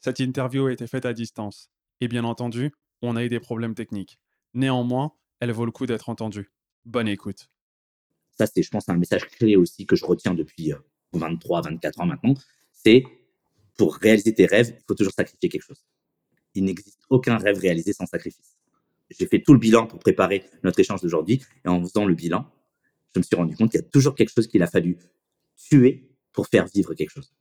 Cette interview a été faite à distance. Et bien entendu, on a eu des problèmes techniques. Néanmoins, elle vaut le coup d'être entendue. Bonne écoute. Ça, c'est, je pense, un message clé aussi que je retiens depuis 23, euh, 24 ans maintenant. C'est pour réaliser tes rêves, il faut toujours sacrifier quelque chose. Il n'existe aucun rêve réalisé sans sacrifice. J'ai fait tout le bilan pour préparer notre échange d'aujourd'hui. Et en faisant le bilan, je me suis rendu compte qu'il y a toujours quelque chose qu'il a fallu tuer pour faire vivre quelque chose.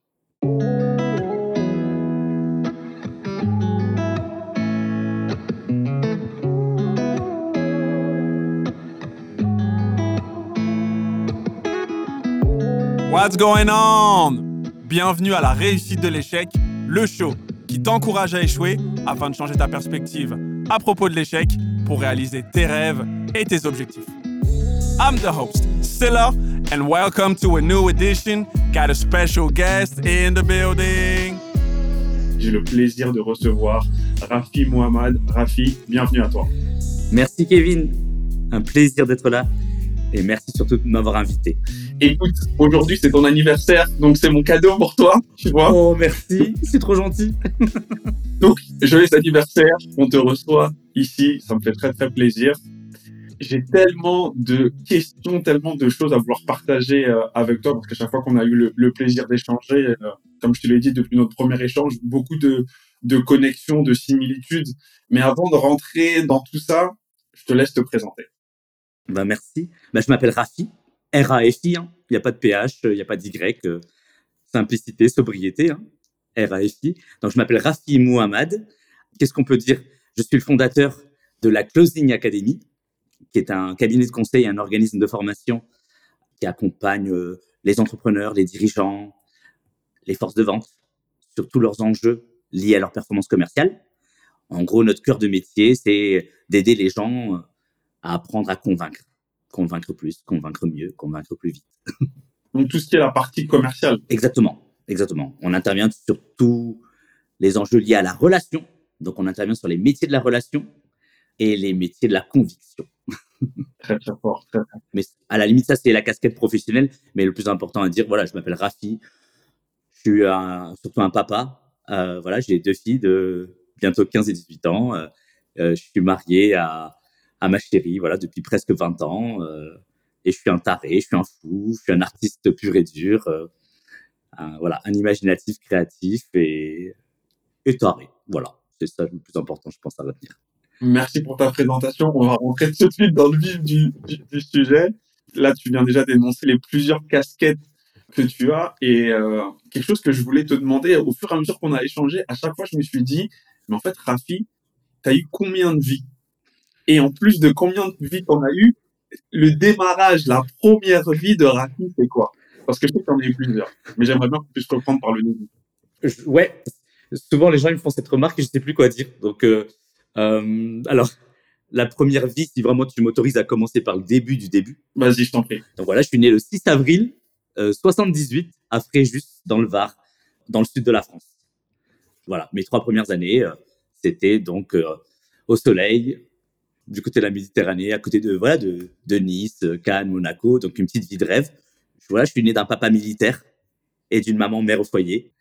What's going on? Bienvenue à la réussite de l'échec, le show qui t'encourage à échouer afin de changer ta perspective à propos de l'échec pour réaliser tes rêves et tes objectifs. I'm the host, Silla, and welcome to a new edition. Got a special guest in the building. J'ai le plaisir de recevoir Rafi Mohamed. Rafi, bienvenue à toi. Merci Kevin, un plaisir d'être là et merci surtout de m'avoir invité. Écoute, aujourd'hui c'est ton anniversaire, donc c'est mon cadeau pour toi, tu vois. Oh merci, c'est trop gentil. donc joyeux anniversaire, on te reçoit ici, ça me fait très très plaisir. J'ai tellement de questions, tellement de choses à vouloir partager euh, avec toi, parce qu'à chaque fois qu'on a eu le, plaisir d'échanger, euh, comme je te l'ai dit depuis notre premier échange, beaucoup de, de connexions, de similitudes. Mais avant de rentrer dans tout ça, je te laisse te présenter. Ben merci. Ben, je m'appelle Rafi, R-A-F-I. Hein. Il n'y a pas de PH, il n'y a pas d'Y. Euh, simplicité, sobriété. Hein. R-A-F-I. Donc, je m'appelle Rafi Mouhamad. Qu'est-ce qu'on peut dire? Je suis le fondateur de la Closing Academy, qui est un cabinet de conseil et un organisme de formation qui accompagne euh, les entrepreneurs, les dirigeants, les forces de vente sur tous leurs enjeux liés à leur performance commerciale. En gros, notre cœur de métier, c'est d'aider les gens euh, à apprendre à convaincre. Convaincre plus, convaincre mieux, convaincre plus vite. Donc tout ce qui est la partie commerciale. Exactement, exactement. On intervient sur tous les enjeux liés à la relation. Donc on intervient sur les métiers de la relation et les métiers de la conviction. très très fort. Très, Mais à la limite, ça c'est la casquette professionnelle. Mais le plus important à dire, voilà, je m'appelle Rafi. Je suis surtout un papa. Euh, voilà, j'ai deux filles de bientôt 15 et 18 ans. Euh, euh, je suis marié à à ma chérie, voilà, depuis presque 20 ans. Euh, et je suis un taré, je suis un fou, je suis un artiste pur et dur, euh, un, voilà, un imaginatif, créatif et, et taré. Voilà, c'est ça le plus important, je pense, à retenir. Merci pour ta présentation. On va rentrer tout de suite dans le vif du, du, sujet. Là, tu viens déjà d'énoncer les plusieurs casquettes que tu as et euh, quelque chose que je voulais te demander au fur et à mesure qu'on a échangé, à chaque fois, je me suis dit, mais en fait, Rafi, tu as eu combien de vies? Et en plus de combien de vies on a eu, le démarrage, la première vie de Rafi, c'est quoi? Parce que je sais y en a eu plusieurs, mais j'aimerais bien qu'on puisse reprendre par le début. ouais, souvent les gens ils me font cette remarque et je sais plus quoi dire. Donc, euh, euh, alors, la première vie, si vraiment tu m'autorises à commencer par le début du début. Vas-y, je t'en prie. Donc voilà, je suis né le 6 avril 78 euh, à Fréjus, dans le Var, dans le sud de la France. Voilà, mes trois premières années, c'était donc au soleil, du côté de la Méditerranée, à côté de, voilà, de, de Nice, Cannes, Monaco, donc une petite vie de rêve. Voilà, je suis né d'un papa militaire et d'une maman mère au foyer.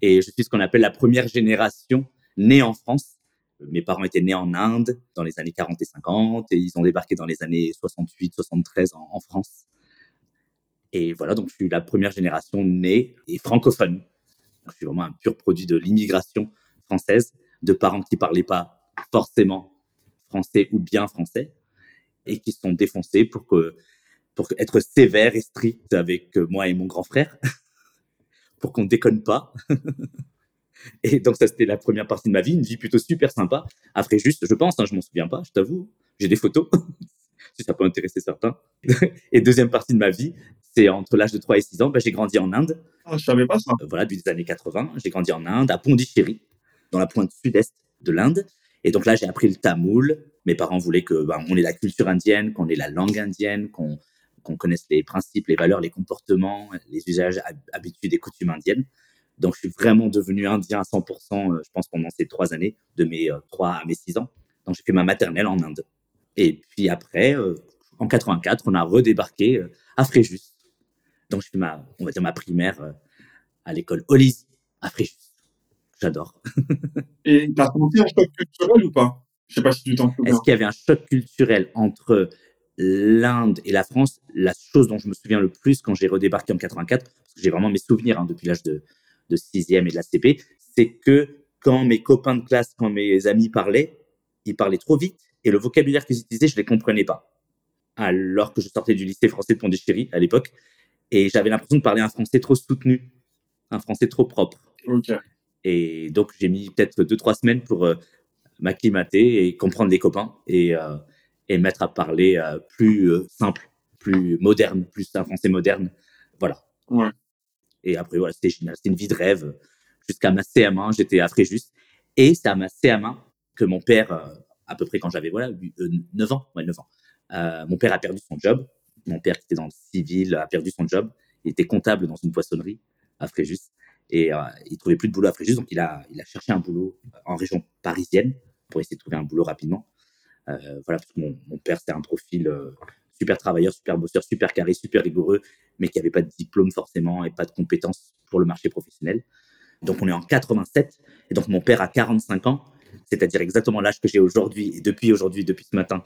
Et je suis ce qu'on appelle la première génération née en France. Mes parents étaient nés en Inde dans les années 40 et 50 et ils ont débarqué dans les années 68, 73 en, en France. Et voilà, donc je suis la première génération née et francophone. je suis vraiment un pur produit de l'immigration française, de parents qui parlaient pas forcément français ou bien français et qui sont défoncés pour que pour être sévère et strict avec euh, moi et mon grand frère pour qu'on déconne pas. et donc ça c'était la première partie de ma vie, une vie plutôt super sympa. Après juste, je pense, hein, je m'en souviens pas, je t'avoue, j'ai des photos si ça peut intéresser certains. et deuxième partie de ma vie, c'est entre l'âge de 3 et 6 ans, bah, j'ai grandi en Inde. Ah, je savais pas ça. Euh, voilà, depuis les années 80, j'ai grandi en Inde, à Pondichéry, dans la pointe sud-est de l'Inde. Et donc là, j'ai appris le tamoul. Mes parents voulaient que ben, on ait la culture indienne, qu'on ait la langue indienne, qu'on connaisse les principes, les valeurs, les comportements, les usages, habitudes et coutumes indiennes. Donc, je suis vraiment devenu indien à 100%, euh, je pense, pendant ces trois années, de mes euh, trois à mes six ans. Donc, j'ai fait ma maternelle en Inde. Et puis après, euh, en 84, on a redébarqué à Fréjus. Donc, je fais ma, ma primaire à l'école Olysée à Fréjus. J'adore. Et t'as senti un choc culturel ou pas? Je sais pas si tu t'en souviens. Est-ce qu'il y avait un choc culturel entre l'Inde et la France? La chose dont je me souviens le plus quand j'ai redébarqué en 84, parce que j'ai vraiment mes souvenirs hein, depuis l'âge de, de 6e et de la CP, c'est que quand mes copains de classe, quand mes amis parlaient, ils parlaient trop vite et le vocabulaire qu'ils utilisaient, je ne les comprenais pas. Alors que je sortais du lycée français de Pondichéry à l'époque et j'avais l'impression de parler un français trop soutenu, un français trop propre. Ok. Et donc, j'ai mis peut-être deux, trois semaines pour euh, m'acclimater et comprendre les copains et, euh, et mettre à parler euh, plus euh, simple, plus moderne, plus un français moderne. Voilà. Ouais. Et après, voilà, c'était génial. C'était une vie de rêve. Jusqu'à ma CM1, j'étais à Fréjus. Et c'est à ma CM1 que mon père, euh, à peu près quand j'avais voilà, huit- euh, 9 ans, ouais, 9 ans, euh, mon père a perdu son job. Mon père, qui était dans le civil, a perdu son job. Il était comptable dans une poissonnerie à Fréjus. Et euh, il trouvait plus de boulot à Fréjus. Donc, il a, cherché un boulot en région parisienne pour essayer de trouver un boulot rapidement. Euh, voilà, parce que mon, père, c'était un profil euh, super travailleur, super bosseur, super carré, super rigoureux, mais qui n'avait pas de diplôme forcément et pas de compétences pour le marché professionnel. Donc on est en 87, et donc mon père a 45 ans, c'est-à-dire exactement l'âge que j'ai aujourd'hui, et depuis aujourd'hui, depuis ce matin,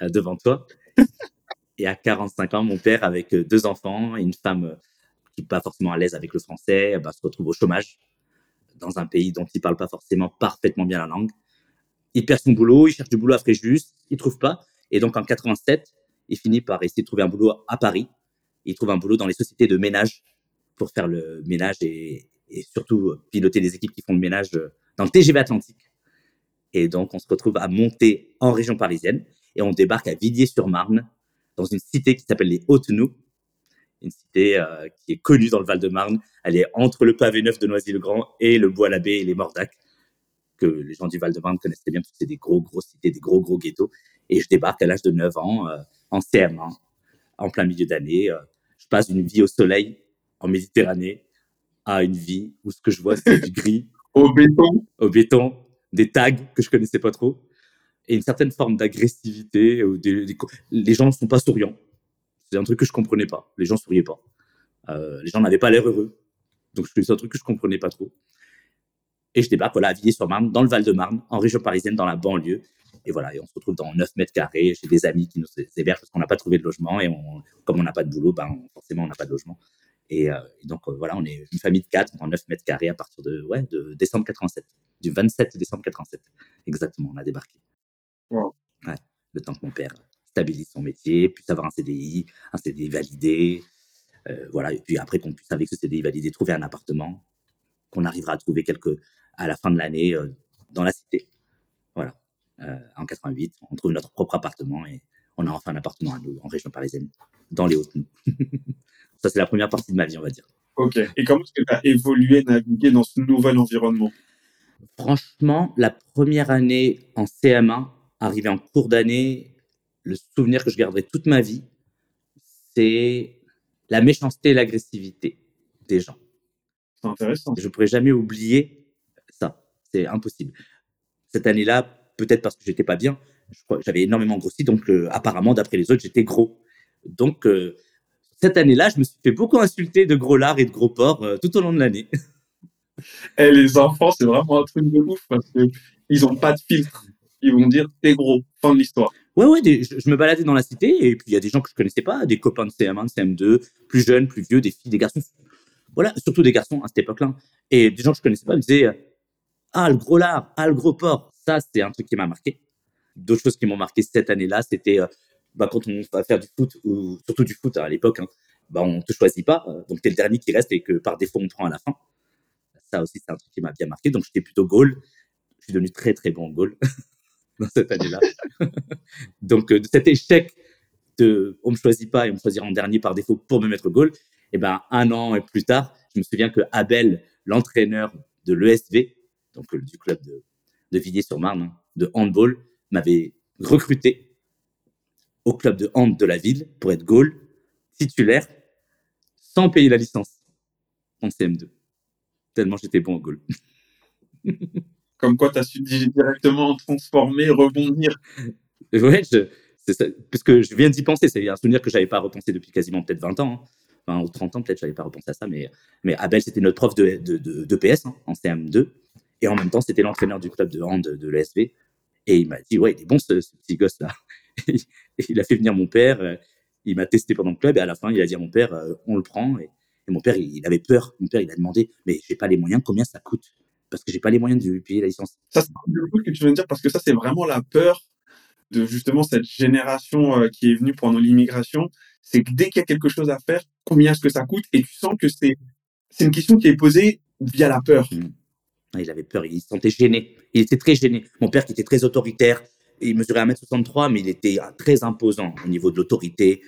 euh, devant toi. et à 45 ans, mon père, avec euh, deux enfants et une femme euh, qui n'est pas forcément à l'aise avec le français, bah, se retrouve au chômage dans un pays dont il parle pas forcément parfaitement bien la langue. Il perd son boulot, il cherche du boulot à Fréjus, il trouve pas. Et donc en 87, il finit par essayer de trouver un boulot à Paris. Il trouve un boulot dans les sociétés de ménage pour faire le ménage et, surtout piloter les équipes qui font le ménage euh, dans le TGV Atlantique. Et donc on se retrouve à monter en région parisienne et on débarque à Villiers-sur-Marne dans une cité qui s'appelle les Hautes-Nous, une cité euh, qui est connue dans le Val-de-Marne. Elle est entre le pavé neuf de Noisy-le-Grand et le Bois-l'Abbé et les Mordac, que les gens du Val-de-Marne connaissent très bien parce que c'est des gros, gros cités, des gros, gros ghettos. Et je débarque à l'âge de 9 ans euh, en CM1, en plein milieu d'année. euh, je passe d'une vie au soleil en Méditerranée à une vie où ce que je vois, c'est du gris Au béton. au béton, des tags que je connaissais pas trop, et une certaine forme d'agressivité. Des- des les gens ne sont pas souriants. C'est un truc que je comprenais pas. Les gens souriaient pas. Euh, les gens n'avaient pas l'air heureux. Donc c'est un truc que je comprenais pas trop. Et je débarque voilà, à Villiers-sur-Marne, dans le Val-de-Marne, en région parisienne, dans la banlieue. Et voilà, et on se retrouve dans 9 mètres carrés chez des amis qui nous hébergent parce qu'on n'a pas trouvé de logement. Et on, comme on n'a pas de boulot, ben, on- forcément, on n'a pas de logement. Et, euh, et donc, euh, voilà, on est une famille de 4 dans 9 mètres carrés à partir de, ouais, de décembre 87. Du 27 décembre 87. Exactement, on a débarqué. Wow. Ouais, le temps que mon père stabilise son métier, puisse avoir un CDI, un CDI validé. euh, voilà, et puis après qu'on puisse, avec ce CDI validé, trouver un appartement qu'on arrivera à trouver quelques, à la fin de l'année euh, dans la cité. Voilà. Euh, en 88, on trouve notre propre appartement et on a enfin un appartement à nous en région parisienne, dans les Hautes-Nous. Ça, c'est la première partie de ma vie, on va dire. Ok. Et comment est-ce que tu as évolué, navigué dans ce nouvel environnement? Franchement, la première année en CM1, arrivé en cours d'année, le souvenir que je garderai toute ma vie, c'est la méchanceté et l'agressivité des gens. C'est intéressant. Je ne pourrai jamais oublier ça. C'est impossible. Cette année-là, peut-être parce que j'étais pas bien, j'avais énormément grossi, donc euh, apparemment, d'après les autres, j'étais gros. Donc, euh, cette année-là, je me suis fait beaucoup insulter de gros lard et de gros porc euh, tout au long de l'année. Eh, les enfants, c'est vraiment un truc de ouf parce que ils ont pas de filtre. Ils vont dire t'es gros. Fin de l'histoire. Ouais, ouais, je, me baladais dans la cité et puis il y a des gens que je connaissais pas, des copains de CM1, de CM2, plus jeunes, plus vieux, des filles, des garçons. Voilà, surtout des garçons à cette époque-là. Et des gens que je connaissais pas me disaient euh, Ah, le gros lard, ah, le gros porc. Ça, c'est un truc qui m'a marqué. D'autres choses qui m'ont marqué cette année-là, c'était euh, bah, quand on va faire du foot, ou surtout du foot à l'époque, hein, bah, on te choisit pas. euh, donc, tu es le dernier qui reste et que par défaut, on prend à la fin. Ça aussi, c'est un truc qui m'a bien marqué. Donc, j'étais plutôt goal. Je suis devenu très, très bon goal dans cette année-là. Donc, euh, cet échec de on me choisit pas et on me choisira en dernier par défaut pour me mettre goal, et ben un an plus tard, je me souviens que Abel, l'entraîneur de l'ESV, donc euh, du club de, Villiers-sur-Marne, de handball, m'avait recruté au club de hand de la ville pour être goal titulaire sans payer la licence en CM2. Tellement j'étais bon au goal. Comme quoi, tu as su di- directement transformer, rebondir. Ouais, je, ça, parce que je viens d'y penser. C'est un souvenir que j'avais pas repensé depuis quasiment peut-être 20 ans. hein. Enfin, ou 30 ans, peut-être, j'avais pas repensé à ça. Mais, Abel, c'était notre prof de, PS hein, en CM2. Et en même temps, c'était l'entraîneur du club de hand de, l'ESV. Et il m'a dit, ouais, il est bon ce, petit gosse-là. il a fait venir mon père, euh, il m'a testé pendant le club, et à la fin, il a dit à mon père, euh, on le prend. Et, mon père, il, avait peur. Mon père, il a demandé, mais j'ai pas les moyens, combien ça coûte? Parce que j'ai pas les moyens de payer la licence. Ça, c'est ce que tu veux me dire, parce que ça, c'est vraiment la peur de justement cette génération euh, qui est venue pendant l'immigration. C'est que dès qu'il y a quelque chose à faire, combien est-ce que ça coûte? Et tu sens que c'est c'est une question qui est posée via la peur. Mmh. Il avait peur, il se sentait gêné. Il était très gêné. Mon père, qui était très autoritaire, il mesurait 1m63, mais il était euh, très imposant au niveau de l'autorité.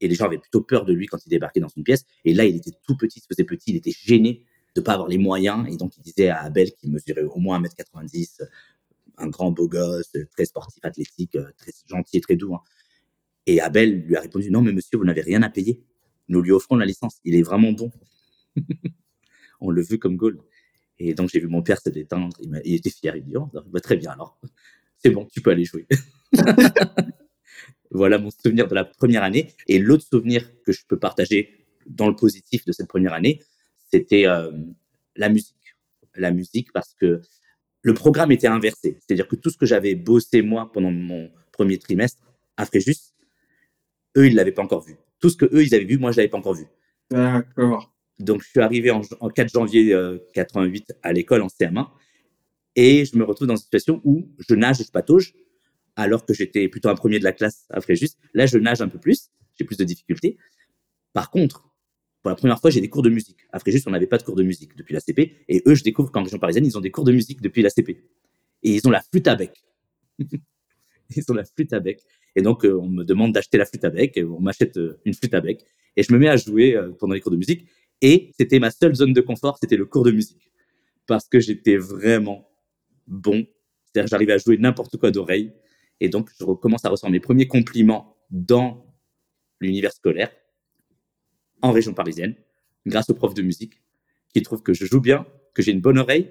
Et les gens avaient plutôt peur de lui quand il débarquait dans une pièce. Et là, il était tout petit, il se faisait petit, il était gêné de pas avoir les moyens. Et donc, il disait à Abel, qui mesurait au moins 1m90, un grand beau gosse, très sportif, athlétique, euh, très gentil et très doux. Hein. Et Abel lui a répondu, non, mais monsieur, vous n'avez rien à payer. Nous lui offrons la licence. Il est vraiment bon. on le veut comme goal. Et donc, j'ai vu mon père se détendre. Il, était fier. Il dit, oh, bah, très bien alors. C'est bon, tu peux aller jouer. voilà mon souvenir de la première année. Et l'autre souvenir que je peux partager dans le positif de cette première année, c'était euh, la musique. La musique parce que le programme était inversé. C'est-à-dire que tout ce que j'avais bossé moi pendant mon premier trimestre à Fréjus, eux, ils l'avaient pas encore vu. Tout ce que eux, ils avaient vu, moi, je l'avais pas encore vu. D'accord. Donc, je suis arrivé en, 4 janvier 88 euh, à l'école en CM1 et je me retrouve dans une situation où je nage et je patauge alors que j'étais plutôt un premier de la classe à Fréjus. Là, je nage un peu plus, j'ai plus de difficultés. Par contre, pour la première fois, j'ai des cours de musique. À Fréjus, on n'avait pas de cours de musique depuis la CP et eux, je découvre qu'en région parisienne, ils ont des cours de musique depuis la CP. Et ils ont la flûte à bec. ils ont la flûte à bec. Et donc, euh, on me demande d'acheter la flûte à bec, on m'achète euh, une flûte à bec et je me mets à jouer pendant les cours de musique. Et c'était ma seule zone de confort, c'était le cours de musique. Parce que j'étais vraiment bon. C'est-à-dire j'arrivais à jouer n'importe quoi d'oreille. Et donc, je recommence à recevoir mes premiers compliments dans l'univers scolaire, en région parisienne, grâce au prof de musique, qui trouve que je joue bien, que j'ai une bonne oreille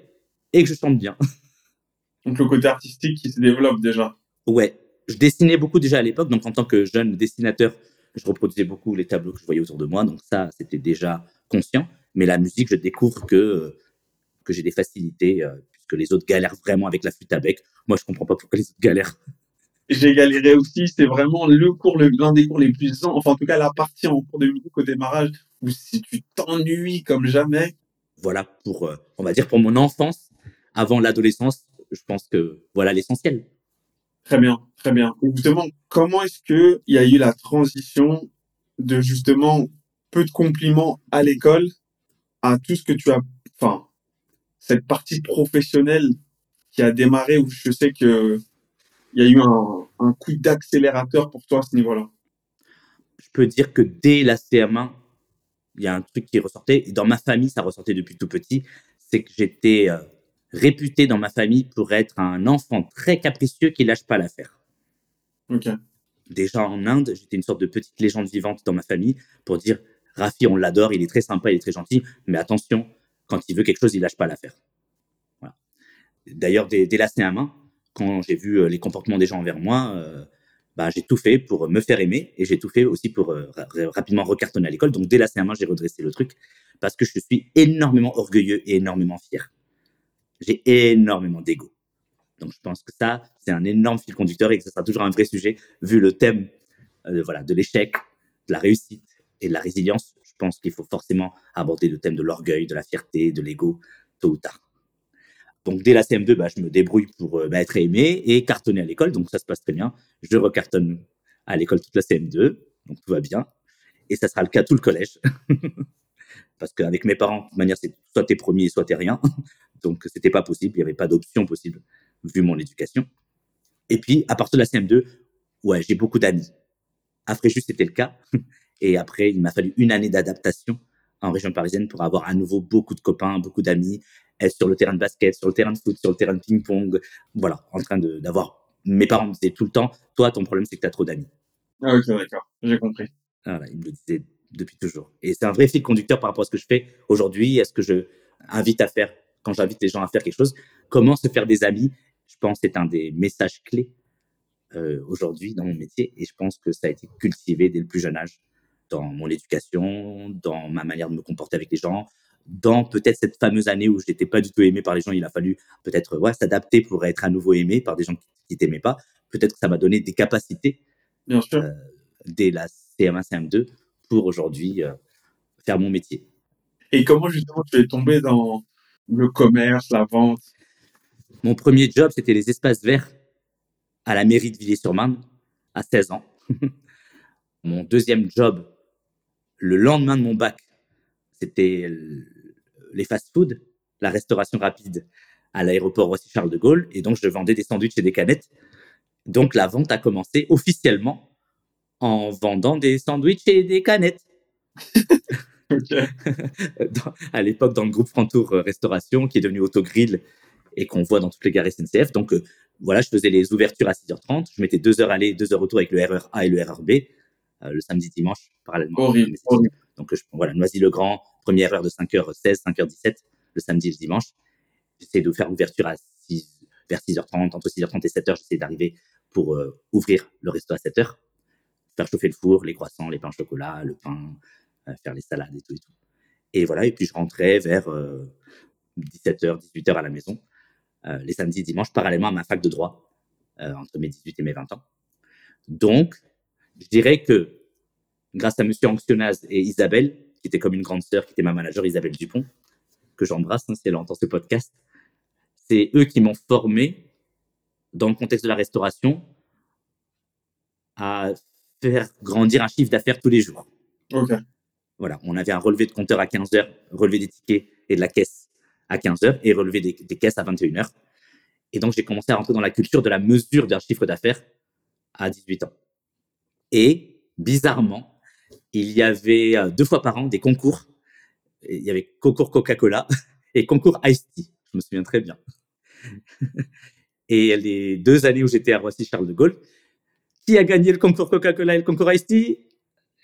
et que je chante bien. Donc, le côté artistique qui se développe déjà. Ouais. Je dessinais beaucoup déjà à l'époque. Donc, en tant que jeune dessinateur, je reproduisais beaucoup les tableaux que je voyais autour de moi. Donc, ça, c'était déjà conscient. Mais la musique, je découvre que, que j'ai des facilités, euh, puisque les autres galèrent vraiment avec la flûte à bec. Moi, je comprends pas pourquoi les autres galèrent. J'ai galéré aussi. C'est vraiment le cours, l'un des cours les plus, enfin, en tout cas, la partie en cours de musique au démarrage où si tu t'ennuies comme jamais. Voilà pour, euh, on va dire, pour mon enfance, avant l'adolescence, je pense que voilà l'essentiel. Très bien, très bien. justement, comment est-ce que il y a eu la transition de justement peu de compliments à l'école à tout ce que tu as, enfin, cette partie professionnelle qui a démarré où je sais que il y a eu un, un coup d'accélérateur pour toi à ce niveau-là. Je peux dire que dès la CM1, il y a un truc qui ressortait, et dans ma famille, ça ressortait depuis tout petit, c'est que j'étais euh, réputé dans ma famille pour être un enfant très capricieux qui lâche pas l'affaire. Ok. Déjà en Inde, j'étais une sorte de petite légende vivante dans ma famille pour dire Rafi, on l'adore, il est très sympa, il est très gentil, mais attention, quand il veut quelque chose, il lâche pas l'affaire. D'ailleurs, dès, dès, la CM1, quand j'ai vu euh, les comportements des gens envers moi, euh, bah, j'ai tout fait pour me faire aimer et j'ai tout fait aussi pour euh, rapidement recartonner à l'école. Donc dès la CM1, j'ai redressé le truc parce que je suis énormément orgueilleux et énormément fier. J'ai énormément d'ego. Donc je pense que ça, c'est un énorme fil conducteur et que ce sera toujours un vrai sujet vu le thème voilà, de l'échec, de la réussite et de la résilience, je pense qu'il faut forcément aborder le thème de l'orgueil, de la fierté, de l'ego, tôt ou tard. Donc dès la CM2, bah, je me débrouille pour euh, bah, être aimé et cartonner à l'école, donc ça se passe très bien. Je recartonne à l'école toute la CM2, donc tout va bien. Et ça sera le cas tout le collège. Parce qu'avec mes parents, de toute manière, c'est soit t'es premier, soit t'es rien. Donc c'était pas possible, il n'y avait pas d'option possible vu mon éducation. Et puis à partir de la CM2, ouais, j'ai beaucoup d'amis. À Fréjus, c'était le cas. Et après, il m'a fallu une année d'adaptation en région parisienne pour avoir à nouveau beaucoup de copains, beaucoup d'amis, être sur le terrain de basket, sur le terrain de foot, sur le terrain de ping-pong. Voilà, en train d'avoir. Mes parents me disaient tout le temps Toi, ton problème, c'est que tu as trop d'amis. Ah, ok, d'accord, j'ai compris. Voilà, ils me le disaient depuis toujours. Et c'est un vrai fil conducteur par rapport à ce que je fais aujourd'hui, à ce que je invite à faire quand j'invite les gens à faire quelque chose. Comment se faire des amis Je pense que c'est un des messages clés euh, aujourd'hui dans mon métier et je pense que ça a été cultivé dès le plus jeune âge dans mon éducation, dans ma manière de me comporter avec les gens, dans peut-être cette fameuse année où je n'étais pas du tout aimé par les gens, il a fallu peut-être ouais, s'adapter pour être à nouveau aimé par des gens qui, ne t'aimaient pas. Peut-être que ça m'a donné des capacités Bien sûr. dès la CM1, CM2 pour aujourd'hui faire mon métier. Et comment justement tu es tombé dans le commerce, la vente? Mon premier job, c'était les espaces verts à la mairie de Villiers-sur-Marne à 16 ans. mon deuxième job, le lendemain de mon bac, c'était les fast-foods, la restauration rapide à l'aéroport Roissy-Charles de Gaulle. Et donc, je vendais des sandwichs et des canettes. Donc, la vente a commencé officiellement en vendant des sandwichs et des canettes. à l'époque, dans le groupe Frantour euh, Restauration, qui est devenu Autogrill et qu'on voit dans toutes les gares SNCF. Donc, euh, voilà, je faisais les ouvertures à 6h30. Je mettais deux heures aller, deux heures retour avec le RER A et le RER B, euh, le samedi, dimanche, parallèlement. Horrible, Donc, je, voilà, Noisy-le-Grand, première heure de 5h16, 5h17, le samedi et le dimanche. J'essaie de faire l'ouverture à 6, vers 6h30, entre 6h30 et 7h, j'essaie d'arriver pour ouvrir le resto à 7h, faire chauffer le four, les croissants, les pains au chocolat, le pain, faire les salades et tout et tout. Et voilà, et puis je rentrais vers 17h, euh, 18h à la maison, euh, les samedis et dimanches, parallèlement à ma fac de droit, euh, entre mes 18 et mes 20 ans. Donc, je dirais que grâce à Monsieur Anxionaz et Isabelle, qui était comme une grande sœur, qui était ma manager, Isabelle Dupont, que j'embrasse hein, si elle entend ce podcast, c'est eux qui m'ont formé dans le contexte de la restauration à faire grandir un chiffre d'affaires tous les jours. Voilà, on avait un relevé de compteur à 15 heures, relevé des tickets et de la caisse à 15 heures et relevé des, caisses à 21 heures. Et donc, j'ai commencé à rentrer dans la culture de la mesure d'un chiffre d'affaires à 18 ans. Et bizarrement, il y avait euh, deux fois par an des concours. Il y avait concours Coca-Cola et concours Ice Tea. Je me souviens très bien. et les deux années où j'étais à Roissy-Charles de Gaulle, qui a gagné le concours Coca-Cola et le concours Ice Tea?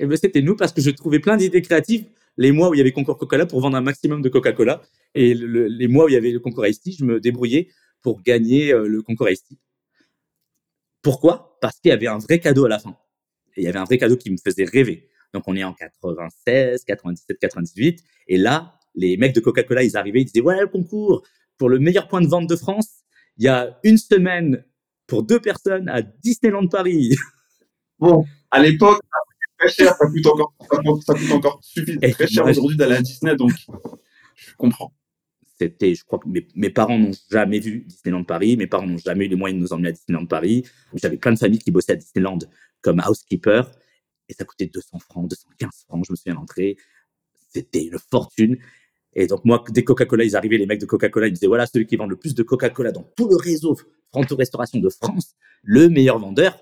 Et eh ben, c'était nous parce que je trouvais plein d'idées créatives les mois où il y avait concours Coca-Cola pour vendre un maximum de Coca-Cola. Et les mois où il y avait le concours Ice je me débrouillais pour gagner euh, le concours Ice Pourquoi? Parce qu'il y avait un vrai cadeau à la fin. Il y avait un vrai cadeau qui me faisait rêver. Donc on est en 96, 97, 98. Et là, les mecs de Coca-Cola, ils arrivaient, ils disaient, voilà le concours pour le meilleur point de vente de France. Il y a une semaine pour deux personnes à Disneyland Paris. Bon, à l'époque, très cher, ça coûte encore, ça coûte encore suffisamment très cher aujourd'hui d'aller à Disney, donc je comprends. C'était, je crois que mes, mes parents n'ont jamais vu Disneyland Paris, mes parents n'ont jamais eu les moyens de nous emmener à Disneyland Paris. J'avais plein de familles qui bossaient à Disneyland comme housekeeper, et ça coûtait 200 francs, 215 francs, je me souviens d'entrer. C'était une fortune. Et donc, moi, dès Coca-Cola, ils arrivaient, les mecs de Coca-Cola, ils disaient, voilà, celui qui vend le plus de Coca-Cola dans tout le réseau Franto Restauration de France, le meilleur vendeur,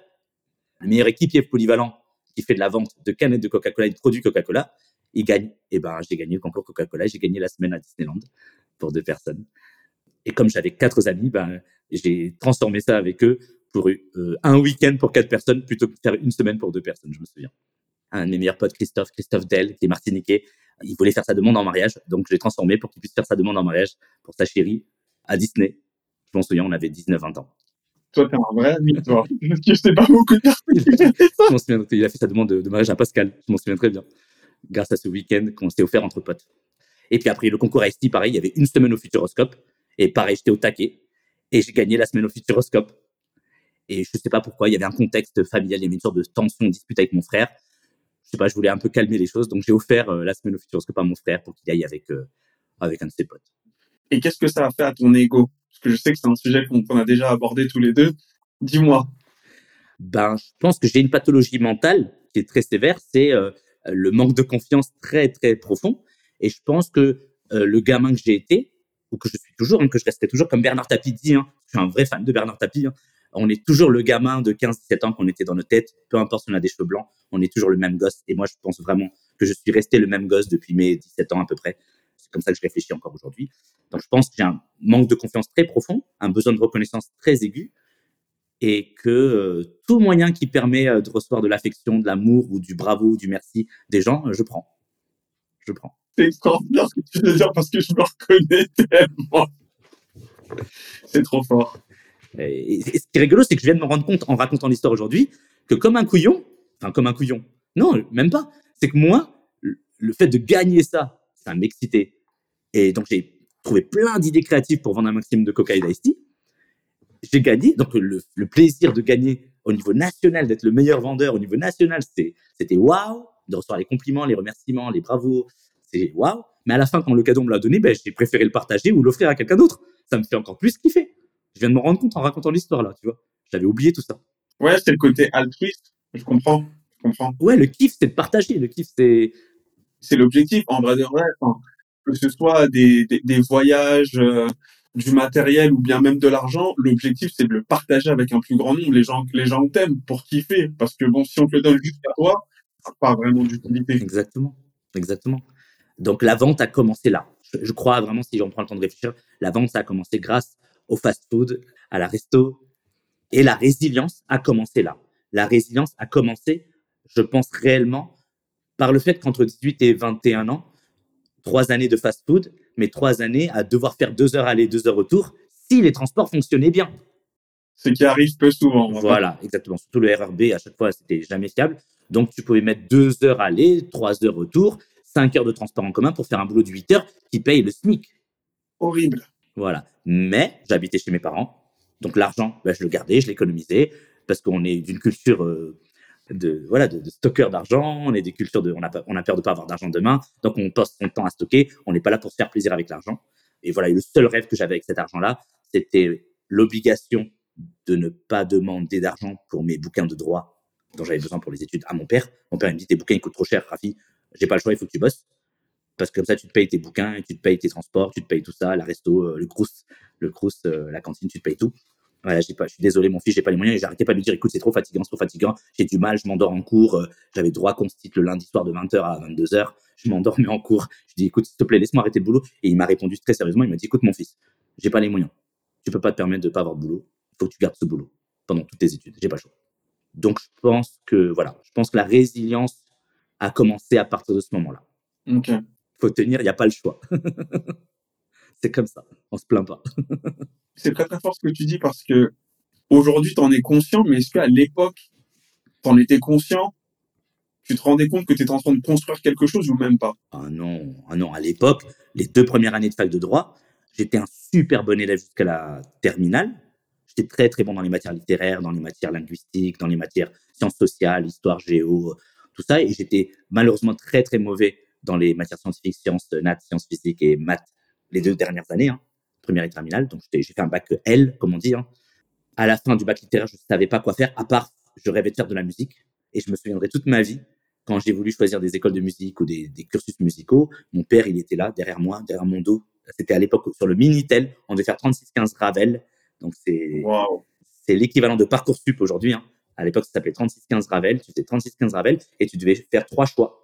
le meilleur équipier polyvalent qui fait de la vente de canettes de Coca-Cola et de produits Coca-Cola, il gagne. Et ben, j'ai gagné le concours Coca-Cola, j'ai gagné la semaine à Disneyland pour deux personnes. Et comme j'avais quatre amis, ben, j'ai transformé ça avec eux pour euh, un week-end pour quatre personnes plutôt que de faire une semaine pour deux personnes, je me souviens. Un de mes meilleurs potes, Christophe, Christophe Dell, qui est martiniquais, il voulait faire sa demande en mariage, donc je l'ai transformé pour qu'il puisse faire sa demande en mariage pour sa chérie à Disney. Je m'en souviens, on avait 19-20 ans. Toi, t'es un vrai ami, toi. je sais pas beaucoup de personnes Il a fait sa demande de, mariage à Pascal. Je m'en souviens très bien. Grâce à ce week-end qu'on s'est offert entre potes. Et puis après, le concours ST, pareil, il y avait une semaine au Futuroscope. Et pareil, j'étais au taquet. Et j'ai gagné la semaine au Futuroscope. Et je sais pas pourquoi, il y avait un contexte familial, il y avait une sorte de tension, dispute avec mon frère. Je sais pas, je voulais un peu calmer les choses. Donc j'ai offert euh, la semaine au Futuroscope à mon frère pour qu'il aille avec, euh, avec un de ses potes. Et qu'est-ce que ça a fait à ton ego? Que je sais que c'est un sujet qu'on a déjà abordé tous les deux. Dis-moi. Ben, je pense que j'ai une pathologie mentale qui est très sévère, c'est euh, le manque de confiance très très profond. Et je pense que le gamin que j'ai été, ou que je suis toujours, hein, que je resterai toujours comme Bernard Tapie dit, hein, je suis un vrai fan de Bernard Tapie, hein, on est toujours le gamin de 15-17 ans qu'on était dans nos têtes, peu importe si on a des cheveux blancs, on est toujours le même gosse. Et moi, je pense vraiment que je suis resté le même gosse depuis mes 17 ans à peu près. C'est comme ça que je réfléchis encore aujourd'hui. Donc, je pense y a un manque de confiance très profond, un besoin de reconnaissance très aigu, et que euh, tout moyen qui permet euh, de recevoir de l'affection, de l'amour ou du bravo du merci des gens, euh, je prends. Je prends. C'est extraordinaire ce que tu veux dire parce que je me reconnais tellement. C'est trop fort. Et, ce qui est rigolo, c'est que je viens de me rendre compte en racontant l'histoire aujourd'hui que comme un couillon, enfin comme un couillon, non, même pas. C'est que moi, le fait de gagner ça, ça m'excitait. Et donc, j'ai trouvé plein d'idées créatives pour vendre un maximum de coca et d'Ice J'ai gagné. Donc, le, plaisir de gagner au niveau national, d'être le meilleur vendeur au niveau national, c'était waouh. De recevoir les compliments, les remerciements, les bravos. C'est waouh. Mais à la fin, quand le cadeau me l'a donné, ben, j'ai préféré le partager ou l'offrir à quelqu'un d'autre. Ça me fait encore plus kiffer. Je viens de me rendre compte en racontant l'histoire là, tu vois. J'avais oublié tout ça. Ouais, c'est le côté altruiste. Je comprends. Je comprends. Ouais, le kiff, c'est de partager. Le kiff, c'est. C'est l'objectif, en vrai de vrai. que ce soit des, des, voyages, euh, du matériel ou bien même de l'argent, l'objectif, c'est de le partager avec un plus grand nombre. Les gens, les gens t'aiment pour kiffer. Parce que bon, si on te le donne juste à toi, ça pas vraiment d'utilité. Exactement. Exactement. Donc, la vente a commencé là. Je, je crois vraiment, si on prend le temps de réfléchir, la vente, ça a commencé grâce au fast-food, à la resto. Et la résilience a commencé là. La résilience a commencé, je pense réellement, par le fait qu'entre 18 et 21 ans, trois années de fast-food, mais trois années à devoir faire deux heures aller, deux heures retour, si les transports fonctionnaient bien. Ce qui arrive peu souvent. Voilà, exactement. Surtout le RRB, à chaque fois, c'était jamais fiable. Donc, tu pouvais mettre deux heures aller, trois heures retour, cinq heures de transport en commun pour faire un boulot de 8 heures qui paye le SMIC. Horrible. Voilà. Mais j'habitais chez mes parents. Donc l'argent, ben, je le gardais, je l'économisais parce qu'on est d'une culture euh, de voilà de, d'argent. On est des cultures de on a peur de pas avoir d'argent demain. Donc on passe son temps à stocker. On n'est pas là pour se faire plaisir avec l'argent. Et voilà. le seul rêve que j'avais avec cet argent-là, c'était l'obligation de ne pas demander d'argent pour mes bouquins de droit dont j'avais besoin pour les études à mon père. Mon père me dit tes bouquins ils coûtent trop cher, Rafi. J'ai pas le choix, il faut que tu bosses parce que comme ça, tu te payes tes bouquins, tu te payes tes transports, tu te payes tout ça, la resto, euh, le crous, le crous, euh, la cantine, tu te payes tout. Je suis désolé, mon fils, j'ai pas les moyens. J'arrêtais pas de lui dire, écoute, c'est trop fatigant, c'est trop fatigant. J'ai du mal, je m'endors en cours. Euh, j'avais droit constite le lundi soir de 20h à 22h. Je m'endormais en cours. Je dis, écoute, s'il te plaît, laisse-moi arrêter le boulot. Et il m'a répondu très sérieusement. Il m'a dit, écoute, mon fils, j'ai pas les moyens. Tu peux pas te permettre de pas avoir de boulot. Il faut que tu gardes ce boulot pendant toutes tes études. J'ai pas le choix. Donc, je pense que, voilà, je pense que la résilience a commencé à partir de ce moment-là. Ok faut tenir, il n'y a pas le choix. c'est comme ça, on se plaint pas. c'est très très fort ce que tu dis parce que aujourd'hui tu en es conscient, mais est-ce qu'à l'époque tu en étais conscient? Tu te rendais compte que tu étais en train de construire quelque chose ou même pas? Ah non, ah non, à l'époque, les deux premières années de fac de droit, j'étais un super bon élève jusqu'à la terminale. J'étais très très bon dans les matières littéraires, dans les matières linguistiques, dans les matières sciences sociales, histoire, géo, tout ça. Et j'étais malheureusement très très mauvais dans les matières scientifiques, sciences nat, sciences physiques et maths les deux dernières années, hein, première et terminale. Donc, j'ai fait un bac L, comme on dit. Hein. À la fin du bac littéraire, je ne savais pas quoi faire, à part je rêvais de faire de la musique. Et je me souviendrai toute ma vie, quand j'ai voulu choisir des écoles de musique ou des, cursus musicaux, mon père, il était là, derrière moi, derrière mon dos. C'était à l'époque sur le Minitel, on devait faire 36-15 Ravel. Donc, c'est c'est l'équivalent de Parcoursup aujourd'hui. Hein. À l'époque, ça s'appelait 36-15 Ravel. Tu faisais 36-15 Ravel et tu devais faire trois choix